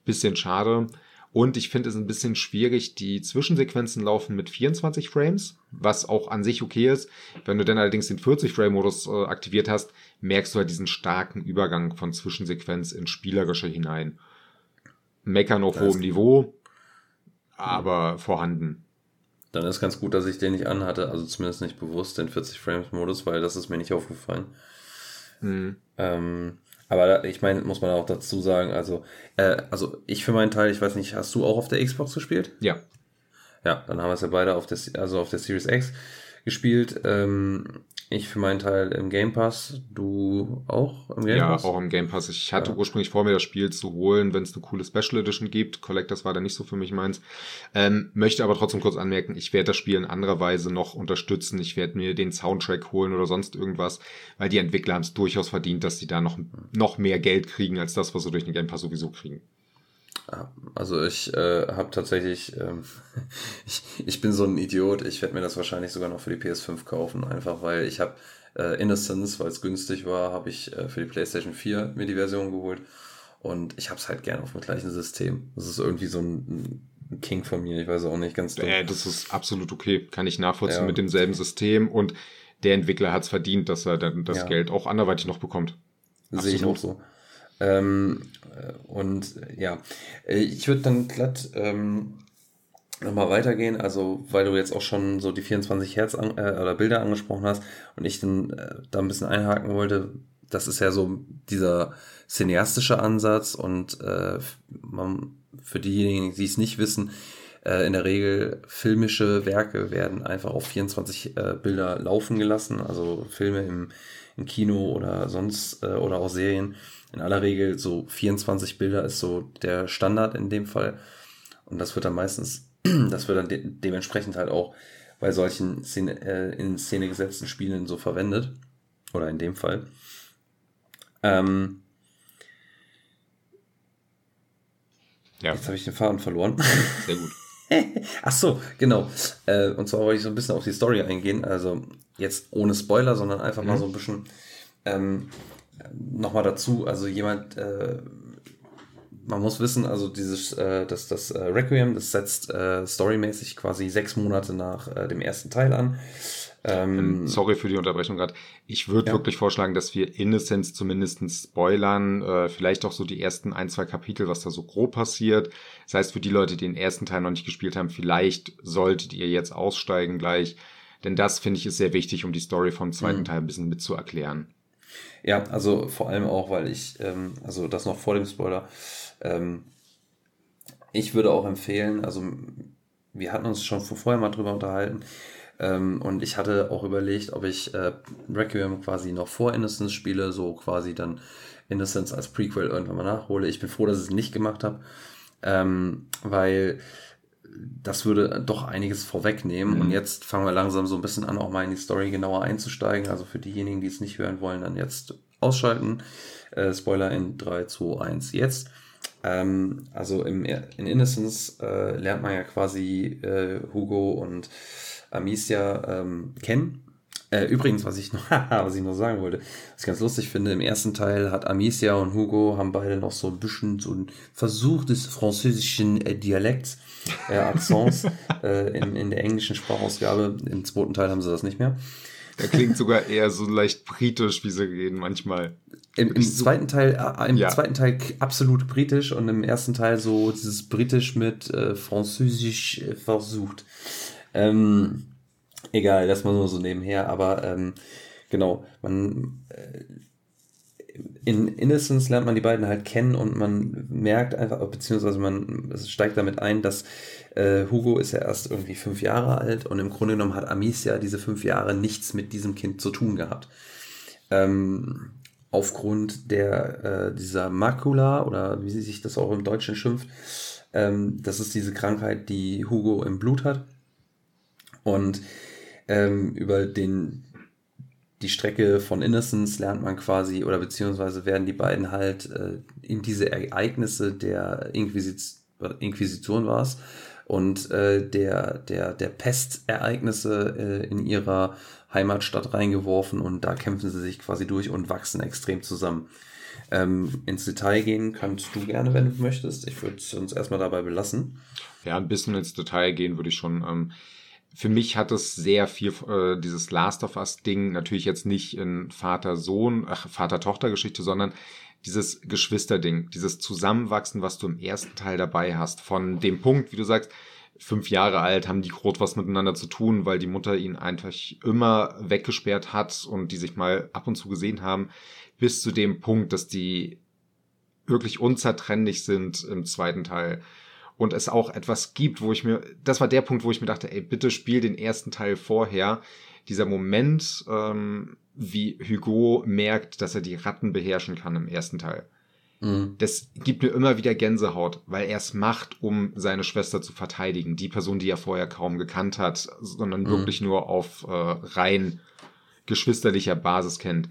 Bisschen schade. Und ich finde es ein bisschen schwierig, die Zwischensequenzen laufen mit 24 Frames, was auch an sich okay ist. Wenn du dann allerdings den 40-Frame-Modus äh, aktiviert hast, merkst du halt diesen starken Übergang von Zwischensequenz ins Spielerische hinein. Meckern auf hohem Niveau, aber vorhanden. Dann ist ganz gut, dass ich den nicht anhatte, also zumindest nicht bewusst den 40 Frames Modus, weil das ist mir nicht aufgefallen. Mhm. Ähm, aber ich meine, muss man auch dazu sagen, also, äh, also ich für meinen Teil, ich weiß nicht, hast du auch auf der Xbox gespielt? Ja. Ja, dann haben wir es ja beide auf der, also auf der Series X gespielt. Ähm, ich für meinen Teil im Game Pass, du auch im Game ja, Pass? Ja, auch im Game Pass. Ich hatte ja. ursprünglich vor mir das Spiel zu holen, wenn es eine coole Special Edition gibt. Collectors war da nicht so für mich meins. Ähm, möchte aber trotzdem kurz anmerken, ich werde das Spiel in anderer Weise noch unterstützen. Ich werde mir den Soundtrack holen oder sonst irgendwas, weil die Entwickler haben es durchaus verdient, dass sie da noch, noch mehr Geld kriegen, als das, was sie durch den Game Pass sowieso kriegen. Also ich äh, habe tatsächlich, ähm, [laughs] ich, ich bin so ein Idiot, ich werde mir das wahrscheinlich sogar noch für die PS5 kaufen, einfach weil ich habe äh, Innocence, weil es günstig war, habe ich äh, für die PlayStation 4 mir die Version geholt und ich habe es halt gerne auf dem gleichen System. Das ist irgendwie so ein, ein King von mir, ich weiß auch nicht ganz. Äh, das ist absolut okay, kann ich nachvollziehen ja. mit demselben System und der Entwickler hat es verdient, dass er dann das ja. Geld auch anderweitig noch bekommt. Sehe ich auch so. Ähm, äh, und ja, äh, ich würde dann glatt ähm, nochmal weitergehen, also weil du jetzt auch schon so die 24 Hertz an, äh, oder Bilder angesprochen hast und ich dann äh, da ein bisschen einhaken wollte, das ist ja so dieser cineastische Ansatz und äh, man, für diejenigen, die es nicht wissen, äh, in der Regel filmische Werke werden einfach auf 24 äh, Bilder laufen gelassen, also Filme im, im Kino oder sonst äh, oder auch Serien in aller Regel so 24 Bilder ist so der Standard in dem Fall. Und das wird dann meistens, [clears throat] das wird dann de dementsprechend halt auch bei solchen Szene, äh, in Szene gesetzten Spielen so verwendet. Oder in dem Fall. Ähm, ja. Jetzt habe ich den Faden verloren. Sehr gut. [laughs] Ach so, genau. Äh, und zwar wollte ich so ein bisschen auf die Story eingehen. Also jetzt ohne Spoiler, sondern einfach mhm. mal so ein bisschen. Ähm, nochmal dazu, also jemand, äh, man muss wissen, also dieses, äh, das, das äh, Requiem, das setzt äh, storymäßig quasi sechs Monate nach äh, dem ersten Teil an. Ähm, ähm Sorry für die Unterbrechung gerade. Ich würde ja. wirklich vorschlagen, dass wir Innocence zumindest spoilern, äh, vielleicht auch so die ersten ein, zwei Kapitel, was da so grob passiert. Das heißt, für die Leute, die den ersten Teil noch nicht gespielt haben, vielleicht solltet ihr jetzt aussteigen gleich. Denn das finde ich ist sehr wichtig, um die Story vom zweiten mhm. Teil ein bisschen mit zu erklären. Ja, also vor allem auch, weil ich, ähm, also das noch vor dem Spoiler, ähm, ich würde auch empfehlen, also wir hatten uns schon vorher mal drüber unterhalten ähm, und ich hatte auch überlegt, ob ich äh, Requiem quasi noch vor Innocence spiele, so quasi dann Innocence als Prequel irgendwann mal nachhole. Ich bin froh, dass ich es nicht gemacht habe, ähm, weil das würde doch einiges vorwegnehmen. Mhm. Und jetzt fangen wir langsam so ein bisschen an, auch mal in die Story genauer einzusteigen. Also für diejenigen, die es nicht hören wollen, dann jetzt ausschalten. Äh, Spoiler in 3, 2, 1, jetzt. Ähm, also im, in Innocence äh, lernt man ja quasi äh, Hugo und Amicia ähm, kennen. Äh, übrigens, was ich, noch, [laughs] was ich noch sagen wollte, was ich ganz lustig finde, im ersten Teil hat Amicia und Hugo haben beide noch so ein bisschen so ein Versuch des französischen äh, Dialekts äh, Accents [laughs] äh, in, in der englischen Sprachausgabe. Im zweiten Teil haben sie das nicht mehr. Er klingt sogar eher so leicht britisch, wie sie reden manchmal. Im, im zweiten Teil, äh, im ja. zweiten Teil absolut britisch und im ersten Teil so dieses britisch mit äh, französisch äh, versucht. Ähm, egal, das mal nur so nebenher, aber ähm, genau, man äh, in Innocence lernt man die beiden halt kennen und man merkt einfach, beziehungsweise man steigt damit ein, dass äh, Hugo ist ja erst irgendwie fünf Jahre alt und im Grunde genommen hat Amicia diese fünf Jahre nichts mit diesem Kind zu tun gehabt. Ähm, aufgrund der äh, dieser Makula oder wie sie sich das auch im Deutschen schimpft, ähm, das ist diese Krankheit, die Hugo im Blut hat. Und ähm, über den die Strecke von Innocence lernt man quasi, oder beziehungsweise werden die beiden halt äh, in diese Ereignisse der Inquisit Inquisition war es und äh, der, der, der Pestereignisse äh, in ihrer Heimatstadt reingeworfen und da kämpfen sie sich quasi durch und wachsen extrem zusammen. Ähm, ins Detail gehen kannst du gerne, wenn du möchtest. Ich würde uns erstmal dabei belassen. Ja, ein bisschen ins Detail gehen würde ich schon. Ähm, für mich hat es sehr viel äh, dieses Last of Us Ding, natürlich jetzt nicht in Vater-Sohn, ach, Vater-Tochter-Geschichte, sondern dieses Geschwisterding, dieses Zusammenwachsen, was du im ersten Teil dabei hast. Von dem Punkt, wie du sagst, fünf Jahre alt, haben die groß was miteinander zu tun, weil die Mutter ihn einfach immer weggesperrt hat und die sich mal ab und zu gesehen haben, bis zu dem Punkt, dass die wirklich unzertrennlich sind im zweiten Teil. Und es auch etwas gibt, wo ich mir, das war der Punkt, wo ich mir dachte, ey, bitte spiel den ersten Teil vorher. Dieser Moment, ähm, wie Hugo merkt, dass er die Ratten beherrschen kann im ersten Teil. Mhm. Das gibt mir immer wieder Gänsehaut, weil er es macht, um seine Schwester zu verteidigen. Die Person, die er vorher kaum gekannt hat, sondern mhm. wirklich nur auf äh, rein geschwisterlicher Basis kennt.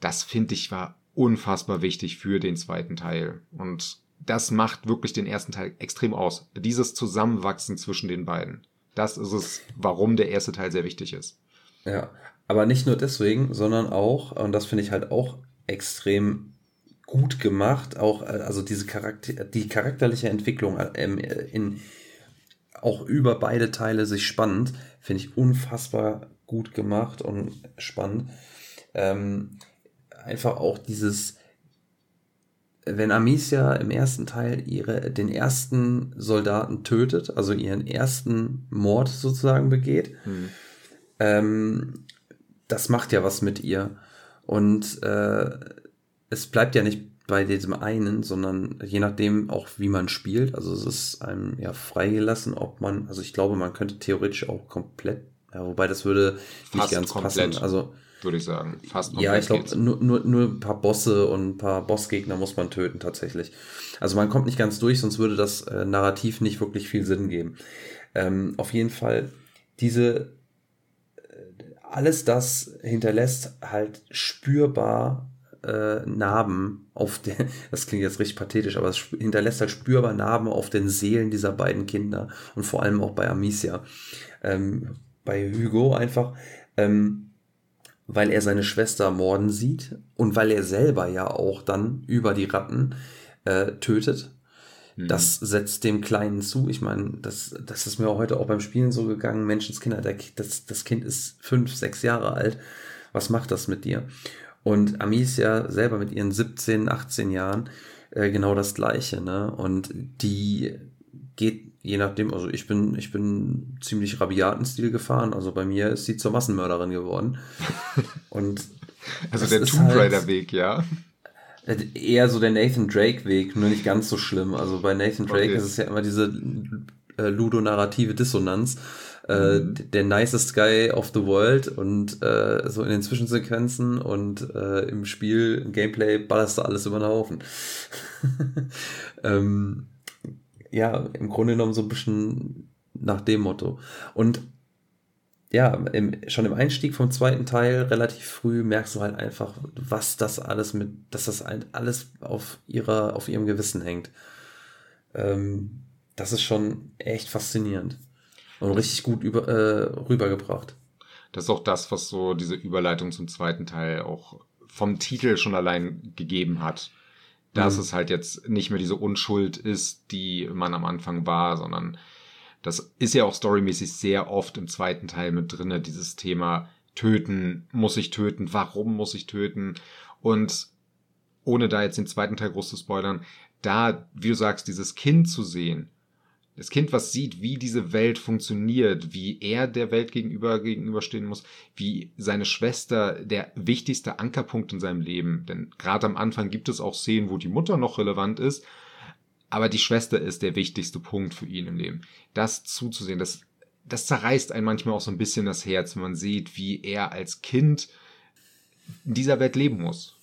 Das finde ich war unfassbar wichtig für den zweiten Teil. Und das macht wirklich den ersten Teil extrem aus. Dieses Zusammenwachsen zwischen den beiden. Das ist es, warum der erste Teil sehr wichtig ist. Ja, aber nicht nur deswegen, sondern auch, und das finde ich halt auch extrem gut gemacht, auch, also diese Charakter, die charakterliche Entwicklung äh, in, auch über beide Teile sich spannend, finde ich unfassbar gut gemacht und spannend. Ähm, einfach auch dieses, wenn Amicia im ersten Teil ihre, den ersten Soldaten tötet, also ihren ersten Mord sozusagen begeht, hm. ähm, das macht ja was mit ihr. Und äh, es bleibt ja nicht bei diesem einen, sondern je nachdem auch, wie man spielt. Also es ist einem ja freigelassen, ob man, also ich glaube, man könnte theoretisch auch komplett, ja, wobei das würde nicht Fast ganz komplett, passen. Also würde ich sagen, fast komplett. Ja, ich glaube, nur, nur, nur ein paar Bosse und ein paar Bossgegner muss man töten tatsächlich. Also man kommt nicht ganz durch, sonst würde das äh, Narrativ nicht wirklich viel Sinn geben. Ähm, auf jeden Fall diese alles das hinterlässt halt spürbar äh, Narben auf den, [laughs] das klingt jetzt richtig pathetisch, aber es hinterlässt halt spürbar Narben auf den Seelen dieser beiden Kinder und vor allem auch bei Amicia. Ähm, bei Hugo einfach, ähm, weil er seine Schwester morden sieht und weil er selber ja auch dann über die Ratten äh, tötet das mhm. setzt dem Kleinen zu. Ich meine, das, das ist mir heute auch beim Spielen so gegangen. Menschenskinder, der, das, das Kind ist fünf, sechs Jahre alt. Was macht das mit dir? Und Amicia selber mit ihren 17, 18 Jahren äh, genau das Gleiche. Ne? Und die geht je nachdem, also ich bin, ich bin ziemlich rabiaten Stil gefahren. Also bei mir ist sie zur Massenmörderin geworden. [laughs] Und also der Tomb Raider halt, Weg, ja. Eher so der Nathan Drake-Weg, nur nicht ganz so schlimm. Also bei Nathan Drake okay. ist es ja immer diese äh, ludonarrative Dissonanz. Äh, mhm. der nicest guy of the world und äh, so in den Zwischensequenzen und äh, im Spiel, im Gameplay ballerst du alles über den Haufen. [laughs] ähm, ja, im Grunde genommen so ein bisschen nach dem Motto. Und ja, im, schon im Einstieg vom zweiten Teil relativ früh merkst du halt einfach, was das alles mit, dass das halt alles auf ihrer, auf ihrem Gewissen hängt. Ähm, das ist schon echt faszinierend und richtig gut über, äh, rübergebracht. Das ist auch das, was so diese Überleitung zum zweiten Teil auch vom Titel schon allein gegeben hat. Dass mhm. es halt jetzt nicht mehr diese Unschuld ist, die man am Anfang war, sondern das ist ja auch storymäßig sehr oft im zweiten Teil mit drinne, dieses Thema töten, muss ich töten, warum muss ich töten? Und ohne da jetzt den zweiten Teil groß zu spoilern, da, wie du sagst, dieses Kind zu sehen, das Kind, was sieht, wie diese Welt funktioniert, wie er der Welt gegenüber gegenüberstehen muss, wie seine Schwester der wichtigste Ankerpunkt in seinem Leben, denn gerade am Anfang gibt es auch Szenen, wo die Mutter noch relevant ist, aber die Schwester ist der wichtigste Punkt für ihn im Leben. Das zuzusehen, das, das zerreißt einen manchmal auch so ein bisschen das Herz, wenn man sieht, wie er als Kind in dieser Welt leben muss.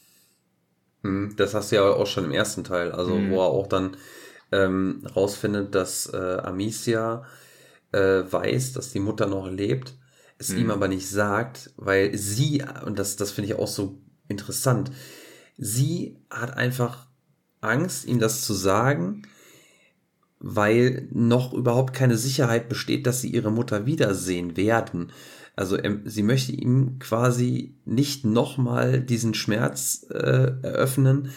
Hm, das hast du ja auch schon im ersten Teil, also mhm. wo er auch dann ähm, rausfindet, dass äh, Amicia äh, weiß, dass die Mutter noch lebt, es mhm. ihm aber nicht sagt, weil sie, und das, das finde ich auch so interessant, sie hat einfach Angst, ihm das zu sagen, weil noch überhaupt keine Sicherheit besteht, dass sie ihre Mutter wiedersehen werden. Also ähm, sie möchte ihm quasi nicht nochmal diesen Schmerz äh, eröffnen,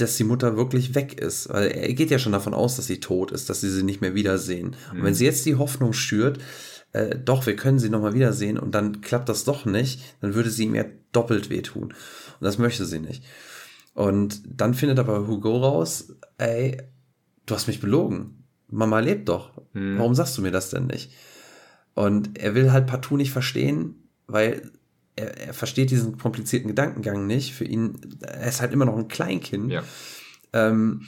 dass die Mutter wirklich weg ist. Weil er geht ja schon davon aus, dass sie tot ist, dass sie sie nicht mehr wiedersehen. Mhm. Und wenn sie jetzt die Hoffnung schürt, äh, doch, wir können sie nochmal wiedersehen und dann klappt das doch nicht, dann würde sie ihm ja doppelt wehtun. Und das möchte sie nicht. Und dann findet aber Hugo raus, ey, du hast mich belogen. Mama lebt doch. Mhm. Warum sagst du mir das denn nicht? Und er will halt partout nicht verstehen, weil er, er versteht diesen komplizierten Gedankengang nicht. Für ihn, er ist halt immer noch ein Kleinkind. Ja. Ähm,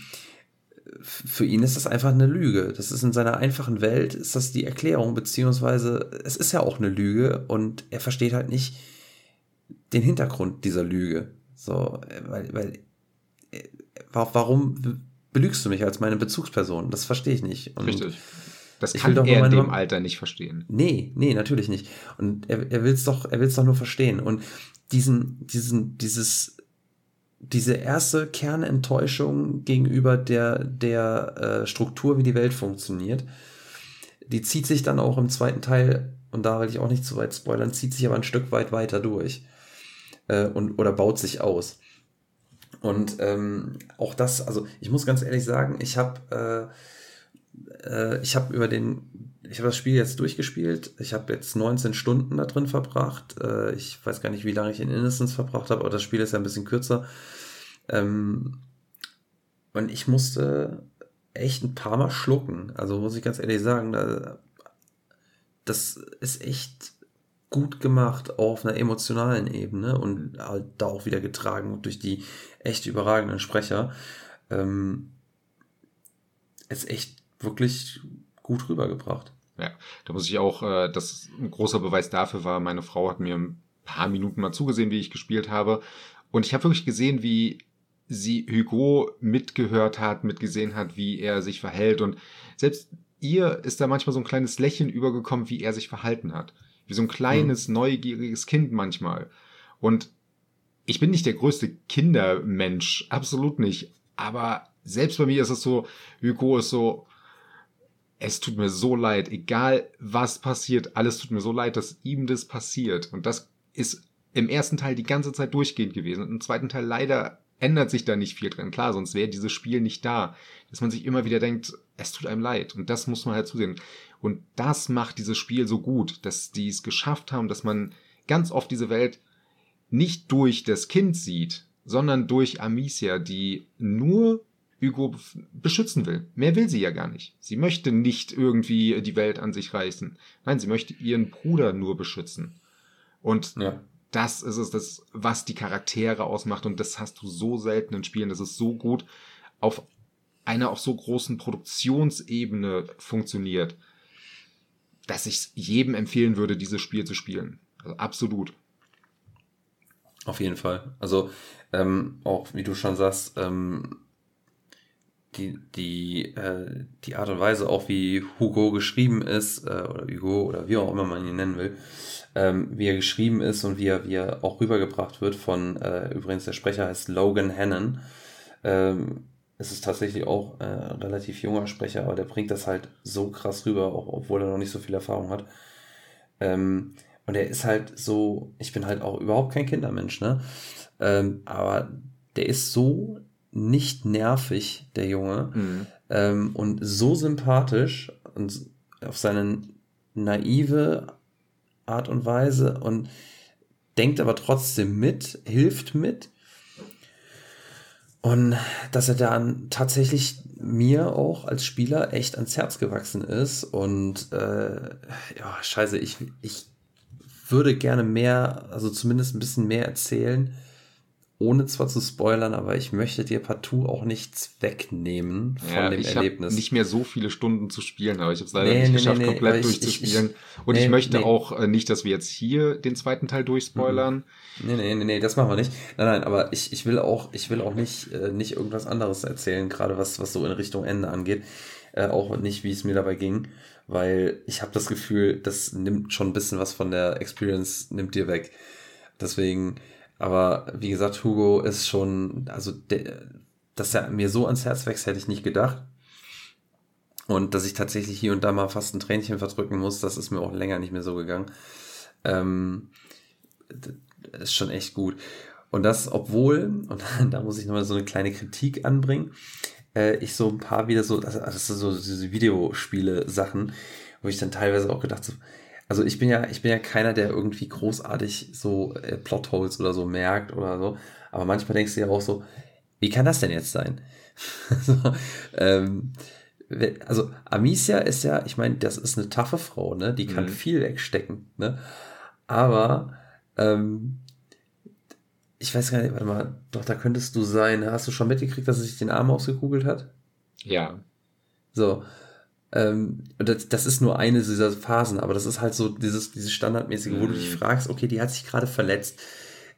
für ihn ist das einfach eine Lüge. Das ist in seiner einfachen Welt, ist das die Erklärung, beziehungsweise es ist ja auch eine Lüge und er versteht halt nicht den Hintergrund dieser Lüge. So, weil, weil, warum belügst du mich als meine Bezugsperson? Das verstehe ich nicht. Und Richtig. Das kann er in dem Alter nicht verstehen. Nee, nee, natürlich nicht. Und er, er will es doch, er will es doch nur verstehen. Und diesen, diesen, dieses, diese erste Kernenttäuschung gegenüber der, der äh, Struktur, wie die Welt funktioniert, die zieht sich dann auch im zweiten Teil, und da will ich auch nicht zu weit spoilern, zieht sich aber ein Stück weit weiter durch. Äh, und, oder baut sich aus. Und ähm, auch das, also ich muss ganz ehrlich sagen, ich habe äh, äh, ich habe über den, ich habe das Spiel jetzt durchgespielt. Ich habe jetzt 19 Stunden da drin verbracht. Äh, ich weiß gar nicht, wie lange ich in Innocence verbracht habe, aber das Spiel ist ja ein bisschen kürzer. Ähm, und ich musste echt ein paar Mal schlucken. Also muss ich ganz ehrlich sagen, da, das ist echt gut gemacht auf einer emotionalen Ebene und halt da auch wieder getragen durch die echt überragenden Sprecher. Ähm, ist echt wirklich gut rübergebracht. Ja, da muss ich auch, äh, das ein großer Beweis dafür war, meine Frau hat mir ein paar Minuten mal zugesehen, wie ich gespielt habe. Und ich habe wirklich gesehen, wie sie Hugo mitgehört hat, mitgesehen hat, wie er sich verhält. Und selbst ihr ist da manchmal so ein kleines Lächeln übergekommen, wie er sich verhalten hat. Wie so ein kleines, mhm. neugieriges Kind manchmal. Und ich bin nicht der größte Kindermensch, absolut nicht. Aber selbst bei mir ist es so, Hugo ist so, es tut mir so leid, egal was passiert, alles tut mir so leid, dass ihm das passiert. Und das ist im ersten Teil die ganze Zeit durchgehend gewesen. Und im zweiten Teil leider ändert sich da nicht viel drin. Klar, sonst wäre dieses Spiel nicht da. Dass man sich immer wieder denkt, es tut einem leid. Und das muss man halt zusehen. Und das macht dieses Spiel so gut, dass die es geschafft haben, dass man ganz oft diese Welt nicht durch das Kind sieht, sondern durch Amicia, die nur Hugo beschützen will. Mehr will sie ja gar nicht. Sie möchte nicht irgendwie die Welt an sich reißen. Nein, sie möchte ihren Bruder nur beschützen. Und ja. das ist es, das, was die Charaktere ausmacht. Und das hast du so selten in Spielen. Das ist so gut auf einer auch so großen Produktionsebene funktioniert dass ich jedem empfehlen würde, dieses Spiel zu spielen. Also absolut. Auf jeden Fall. Also ähm, auch wie du schon sagst, ähm, die, die, äh, die Art und Weise, auch wie Hugo geschrieben ist, äh, oder Hugo oder wie auch immer man ihn nennen will, ähm, wie er geschrieben ist und wie er, wie er auch rübergebracht wird von, äh, übrigens der Sprecher heißt Logan Hannon, ähm, es ist tatsächlich auch äh, ein relativ junger Sprecher, aber der bringt das halt so krass rüber, auch, obwohl er noch nicht so viel Erfahrung hat. Ähm, und er ist halt so, ich bin halt auch überhaupt kein Kindermensch, ne? Ähm, aber der ist so nicht nervig, der Junge, mhm. ähm, und so sympathisch und auf seine naive Art und Weise und denkt aber trotzdem mit, hilft mit und dass er dann tatsächlich mir auch als Spieler echt ans Herz gewachsen ist. Und äh, ja, scheiße, ich, ich würde gerne mehr, also zumindest ein bisschen mehr erzählen, ohne zwar zu spoilern, aber ich möchte dir partout auch nichts wegnehmen von ja, dem ich Erlebnis. nicht mehr so viele Stunden zu spielen, aber ich habe es leider nee, nicht nee, geschafft, nee, komplett durchzuspielen. Ich, ich, Und ich möchte auch äh, nicht, dass wir jetzt hier den zweiten Teil durchspoilern. Mhm. Nee, nee, nee, nee, das machen wir nicht. Nein, nein, aber ich, ich will auch, ich will auch nicht, äh, nicht irgendwas anderes erzählen, gerade was, was so in Richtung Ende angeht. Äh, auch nicht, wie es mir dabei ging, weil ich habe das Gefühl, das nimmt schon ein bisschen was von der Experience, nimmt dir weg. Deswegen, aber wie gesagt, Hugo ist schon, also der, dass er mir so ans Herz wächst, hätte ich nicht gedacht. Und dass ich tatsächlich hier und da mal fast ein Tränchen verdrücken muss, das ist mir auch länger nicht mehr so gegangen. Ähm, ist schon echt gut. Und das, obwohl, [laughs] und da muss ich nochmal so eine kleine Kritik anbringen, äh, ich so ein paar wieder so, also das sind so diese Videospiele-Sachen, wo ich dann teilweise auch gedacht so, also ich bin ja, ich bin ja keiner, der irgendwie großartig so äh, Plotholes oder so merkt oder so. Aber manchmal denkst du ja auch so, wie kann das denn jetzt sein? [laughs] so, ähm, also Amicia ist ja, ich meine, das ist eine taffe Frau, ne? Die kann mhm. viel wegstecken, ne? Aber ähm, ich weiß gar nicht, warte mal, doch, da könntest du sein. Hast du schon mitgekriegt, dass er sich den Arm ausgekugelt hat? Ja. So. Ähm, das, das ist nur eine dieser Phasen, aber das ist halt so dieses, dieses Standardmäßige, wo du dich mhm. fragst, okay, die hat sich gerade verletzt.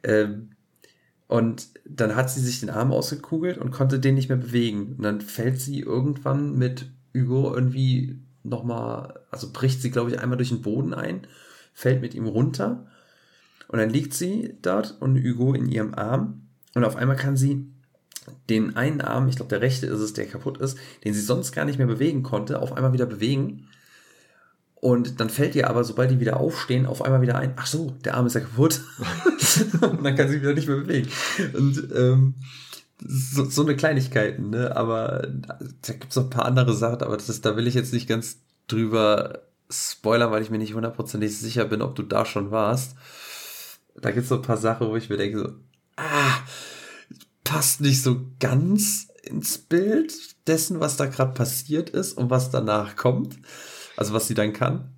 Ähm, und dann hat sie sich den Arm ausgekugelt und konnte den nicht mehr bewegen. Und dann fällt sie irgendwann mit Hugo irgendwie nochmal, also bricht sie, glaube ich, einmal durch den Boden ein, fällt mit ihm runter und dann liegt sie dort und Hugo in ihrem Arm und auf einmal kann sie den einen Arm, ich glaube der rechte ist es, der kaputt ist, den sie sonst gar nicht mehr bewegen konnte, auf einmal wieder bewegen. Und dann fällt ihr aber, sobald die wieder aufstehen, auf einmal wieder ein, ach so, der Arm ist ja kaputt. [laughs] und dann kann sie wieder nicht mehr bewegen. Und ähm, so, so eine Kleinigkeiten, ne? Aber da gibt es noch ein paar andere Sachen, aber das ist, da will ich jetzt nicht ganz drüber spoilern, weil ich mir nicht hundertprozentig sicher bin, ob du da schon warst da gibt es so ein paar Sachen, wo ich mir denke, so, ah, passt nicht so ganz ins Bild dessen, was da gerade passiert ist und was danach kommt. Also was sie dann kann.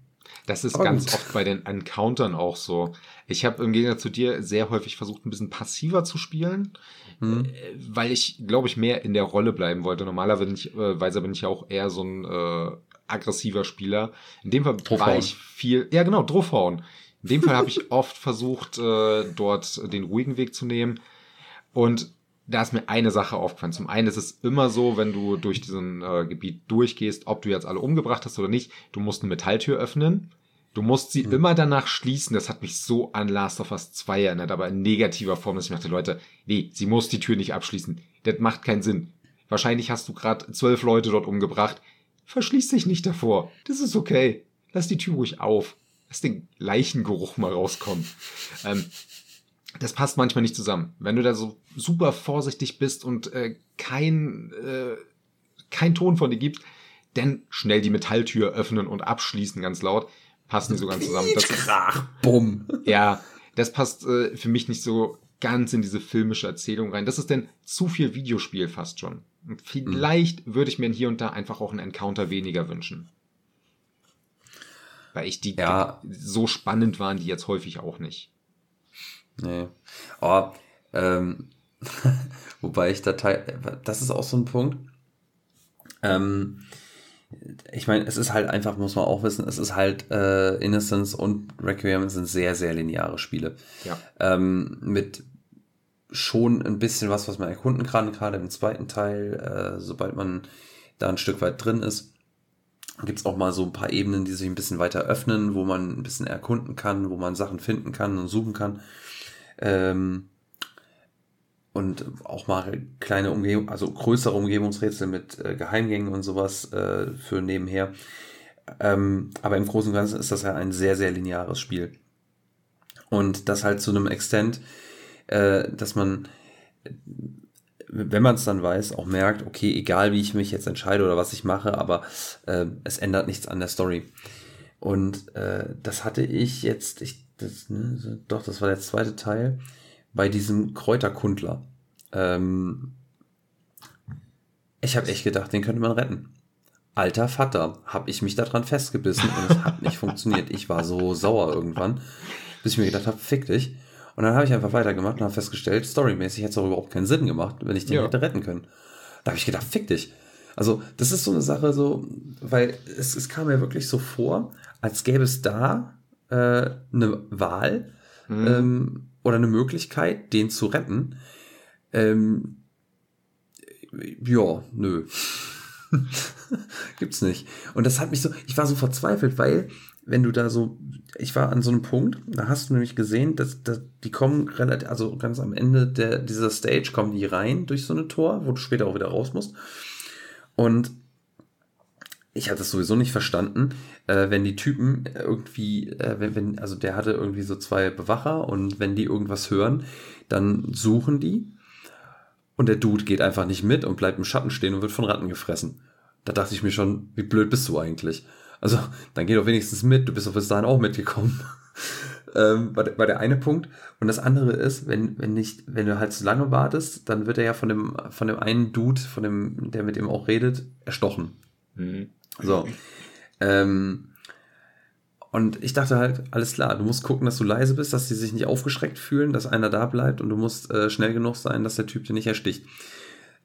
Das ist Aber ganz oft bei den Encountern auch so. Ich habe im Gegensatz zu dir sehr häufig versucht, ein bisschen passiver zu spielen, hm. weil ich, glaube ich, mehr in der Rolle bleiben wollte. Normalerweise bin ich, äh, bin ich ja auch eher so ein äh, aggressiver Spieler. In dem Fall Draufhauen. war ich viel, ja genau, Draufhauen. In dem Fall habe ich [laughs] oft versucht, äh, dort den ruhigen Weg zu nehmen. Und da ist mir eine Sache aufgefallen. Zum einen ist es immer so, wenn du durch diesen äh, Gebiet durchgehst, ob du jetzt alle umgebracht hast oder nicht, du musst eine Metalltür öffnen. Du musst sie mhm. immer danach schließen. Das hat mich so an Last of Us 2 erinnert, aber in negativer Form, dass ich dachte, Leute, nee, sie muss die Tür nicht abschließen. Das macht keinen Sinn. Wahrscheinlich hast du gerade zwölf Leute dort umgebracht. Verschließ dich nicht davor. Das ist okay. Lass die Tür ruhig auf. Lass den Leichengeruch mal rauskommen. Ähm, das passt manchmal nicht zusammen. Wenn du da so super vorsichtig bist und äh, kein, äh, kein Ton von dir gibt, dann schnell die Metalltür öffnen und abschließen ganz laut. Passt nicht so ganz zusammen. Das Krach, bumm. Ja, das passt äh, für mich nicht so ganz in diese filmische Erzählung rein. Das ist denn zu viel Videospiel fast schon. Und vielleicht mhm. würde ich mir hier und da einfach auch einen Encounter weniger wünschen weil ich die ja. so spannend waren, die jetzt häufig auch nicht. Nee. Oh, ähm, [laughs] wobei ich da teil, das ist auch so ein Punkt. Ähm, ich meine, es ist halt einfach, muss man auch wissen, es ist halt äh, Innocence und Requiem sind sehr, sehr lineare Spiele. Ja. Ähm, mit schon ein bisschen was, was man erkunden kann, gerade im zweiten Teil, äh, sobald man da ein Stück weit drin ist gibt es auch mal so ein paar Ebenen, die sich ein bisschen weiter öffnen, wo man ein bisschen erkunden kann, wo man Sachen finden kann und suchen kann. Ähm, und auch mal kleine Umgebung, also größere Umgebungsrätsel mit äh, Geheimgängen und sowas äh, für nebenher. Ähm, aber im Großen und Ganzen ist das ja ein sehr, sehr lineares Spiel. Und das halt zu einem Extent, äh, dass man wenn man es dann weiß, auch merkt, okay, egal wie ich mich jetzt entscheide oder was ich mache, aber äh, es ändert nichts an der Story. Und äh, das hatte ich jetzt, ich, das, ne, doch, das war der zweite Teil, bei diesem Kräuterkundler. Ähm, ich habe echt gedacht, den könnte man retten. Alter Vater, habe ich mich daran festgebissen und es hat nicht funktioniert. Ich war so sauer irgendwann, bis ich mir gedacht habe, fick dich. Und dann habe ich einfach weitergemacht und habe festgestellt, storymäßig hätte es auch überhaupt keinen Sinn gemacht, wenn ich den ja. hätte retten können. Da habe ich gedacht, fick dich. Also, das ist so eine Sache, so, weil es, es kam mir wirklich so vor, als gäbe es da äh, eine Wahl mhm. ähm, oder eine Möglichkeit, den zu retten. Ähm, ja, nö. [laughs] Gibt's nicht. Und das hat mich so, ich war so verzweifelt, weil wenn du da so, ich war an so einem Punkt, da hast du nämlich gesehen, dass, dass die kommen relativ, also ganz am Ende der, dieser Stage kommen die rein durch so eine Tor, wo du später auch wieder raus musst. Und ich habe das sowieso nicht verstanden, äh, wenn die Typen irgendwie, äh, wenn, wenn, also der hatte irgendwie so zwei Bewacher und wenn die irgendwas hören, dann suchen die und der Dude geht einfach nicht mit und bleibt im Schatten stehen und wird von Ratten gefressen. Da dachte ich mir schon, wie blöd bist du eigentlich? Also, dann geh doch wenigstens mit, du bist doch bis dahin auch mitgekommen. [laughs] ähm, war, der, eine Punkt. Und das andere ist, wenn, wenn nicht, wenn du halt zu lange wartest, dann wird er ja von dem, von dem einen Dude, von dem, der mit ihm auch redet, erstochen. Mhm. So. Ähm, und ich dachte halt, alles klar, du musst gucken, dass du leise bist, dass sie sich nicht aufgeschreckt fühlen, dass einer da bleibt und du musst äh, schnell genug sein, dass der Typ dir nicht ersticht.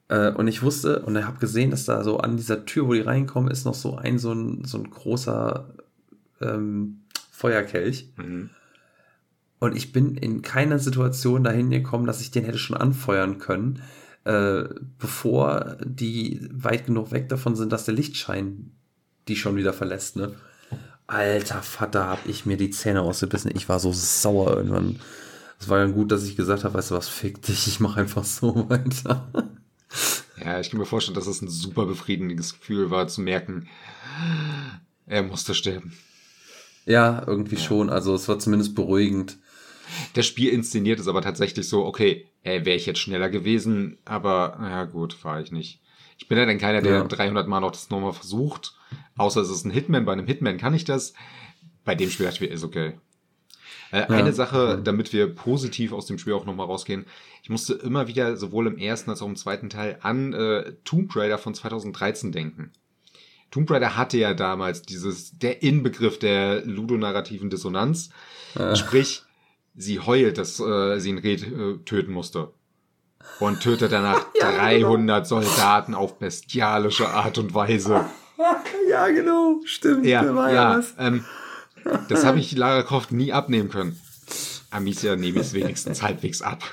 Äh, und ich wusste und ich habe gesehen, dass da so an dieser Tür, wo die reinkommen, ist noch so ein so ein, so ein großer ähm, Feuerkelch. Mhm. Und ich bin in keiner Situation dahin gekommen, dass ich den hätte schon anfeuern können, äh, bevor die weit genug weg davon sind, dass der Lichtschein die schon wieder verlässt, ne? Alter Vater, hab ich mir die Zähne ausgebissen. Ich war so sauer irgendwann. Es war dann gut, dass ich gesagt habe, weißt du was, fick dich, ich mache einfach so [laughs] weiter. Ja, ich kann mir vorstellen, dass es ein super befriedigendes Gefühl war, zu merken, er musste sterben. Ja, irgendwie ja. schon. Also es war zumindest beruhigend. Das Spiel inszeniert es aber tatsächlich so, okay, wäre ich jetzt schneller gewesen, aber naja gut, war ich nicht. Ich bin ja dann keiner, der ja. 300 Mal noch das nochmal versucht. Außer es ist ein Hitman. Bei einem Hitman kann ich das. Bei dem Spiel dachte ich mir, ist okay. Äh, ja. Eine Sache, damit wir positiv aus dem Spiel auch nochmal rausgehen. Ich musste immer wieder sowohl im ersten als auch im zweiten Teil an äh, Tomb Raider von 2013 denken. Tomb Raider hatte ja damals dieses, der Inbegriff der ludonarrativen Dissonanz. Ja. Sprich, sie heult, dass äh, sie ein Red äh, töten musste. Und tötet danach [laughs] ja, 300 genau. Soldaten auf bestialische Art und Weise. [laughs] ja, genau, stimmt. Ja, ja, ja ähm, das habe ich Lara Croft nie abnehmen können. Amicia nehme ich es wenigstens halbwegs ab.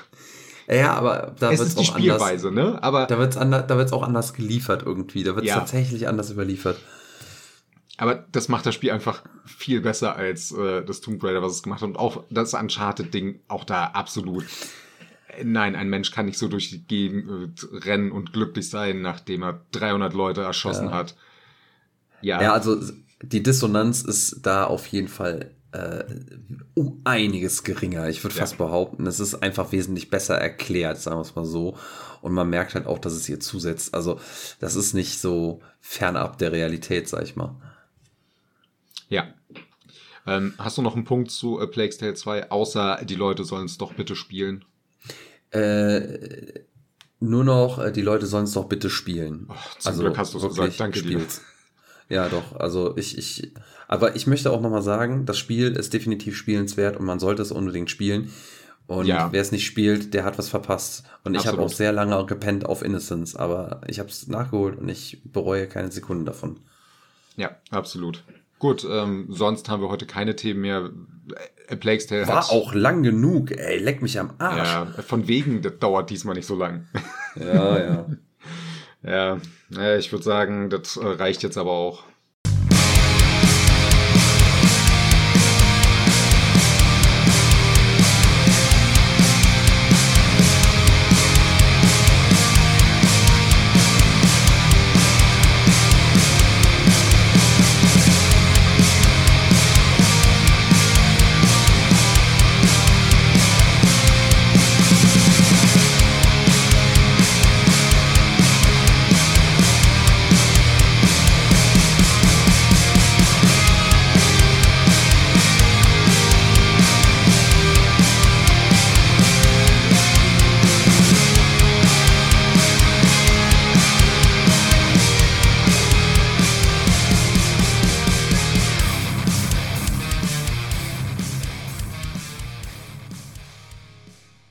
Ja, aber da wird es die Spielweise, anders, ne? Aber da wird es da wird's auch anders geliefert irgendwie. Da wird es ja. tatsächlich anders überliefert. Aber das macht das Spiel einfach viel besser als äh, das Tomb Raider, was es gemacht hat. Und auch das Uncharted-Ding, auch da absolut. Nein, ein Mensch kann nicht so durch die Gegend äh, rennen und glücklich sein, nachdem er 300 Leute erschossen ja. hat. Ja. Ja, also die Dissonanz ist da auf jeden Fall äh, um einiges geringer. Ich würde ja. fast behaupten, es ist einfach wesentlich besser erklärt, sagen wir es mal so. Und man merkt halt auch, dass es ihr zusetzt. Also das ist nicht so fernab der Realität, sag ich mal. Ja. Ähm, hast du noch einen Punkt zu A Plague's Tale 2, außer die Leute sollen es doch bitte spielen? Äh, nur noch, äh, die Leute sollen es doch bitte spielen. Oh, zum also, Glück hast du es gesagt, danke spielt's. dir. Ja, doch. Also ich, ich, aber ich möchte auch nochmal sagen, das Spiel ist definitiv spielenswert und man sollte es unbedingt spielen. Und ja. wer es nicht spielt, der hat was verpasst. Und ich habe auch sehr lange gepennt auf Innocence, aber ich habe es nachgeholt und ich bereue keine Sekunde davon. Ja, absolut. Gut, ähm, sonst haben wir heute keine Themen mehr. A Plague's Tale War hat, auch lang genug, ey, leck mich am Arsch. Ja, von wegen, das dauert diesmal nicht so lang. Ja, ja. [laughs] Ja, ich würde sagen, das äh, reicht jetzt aber auch.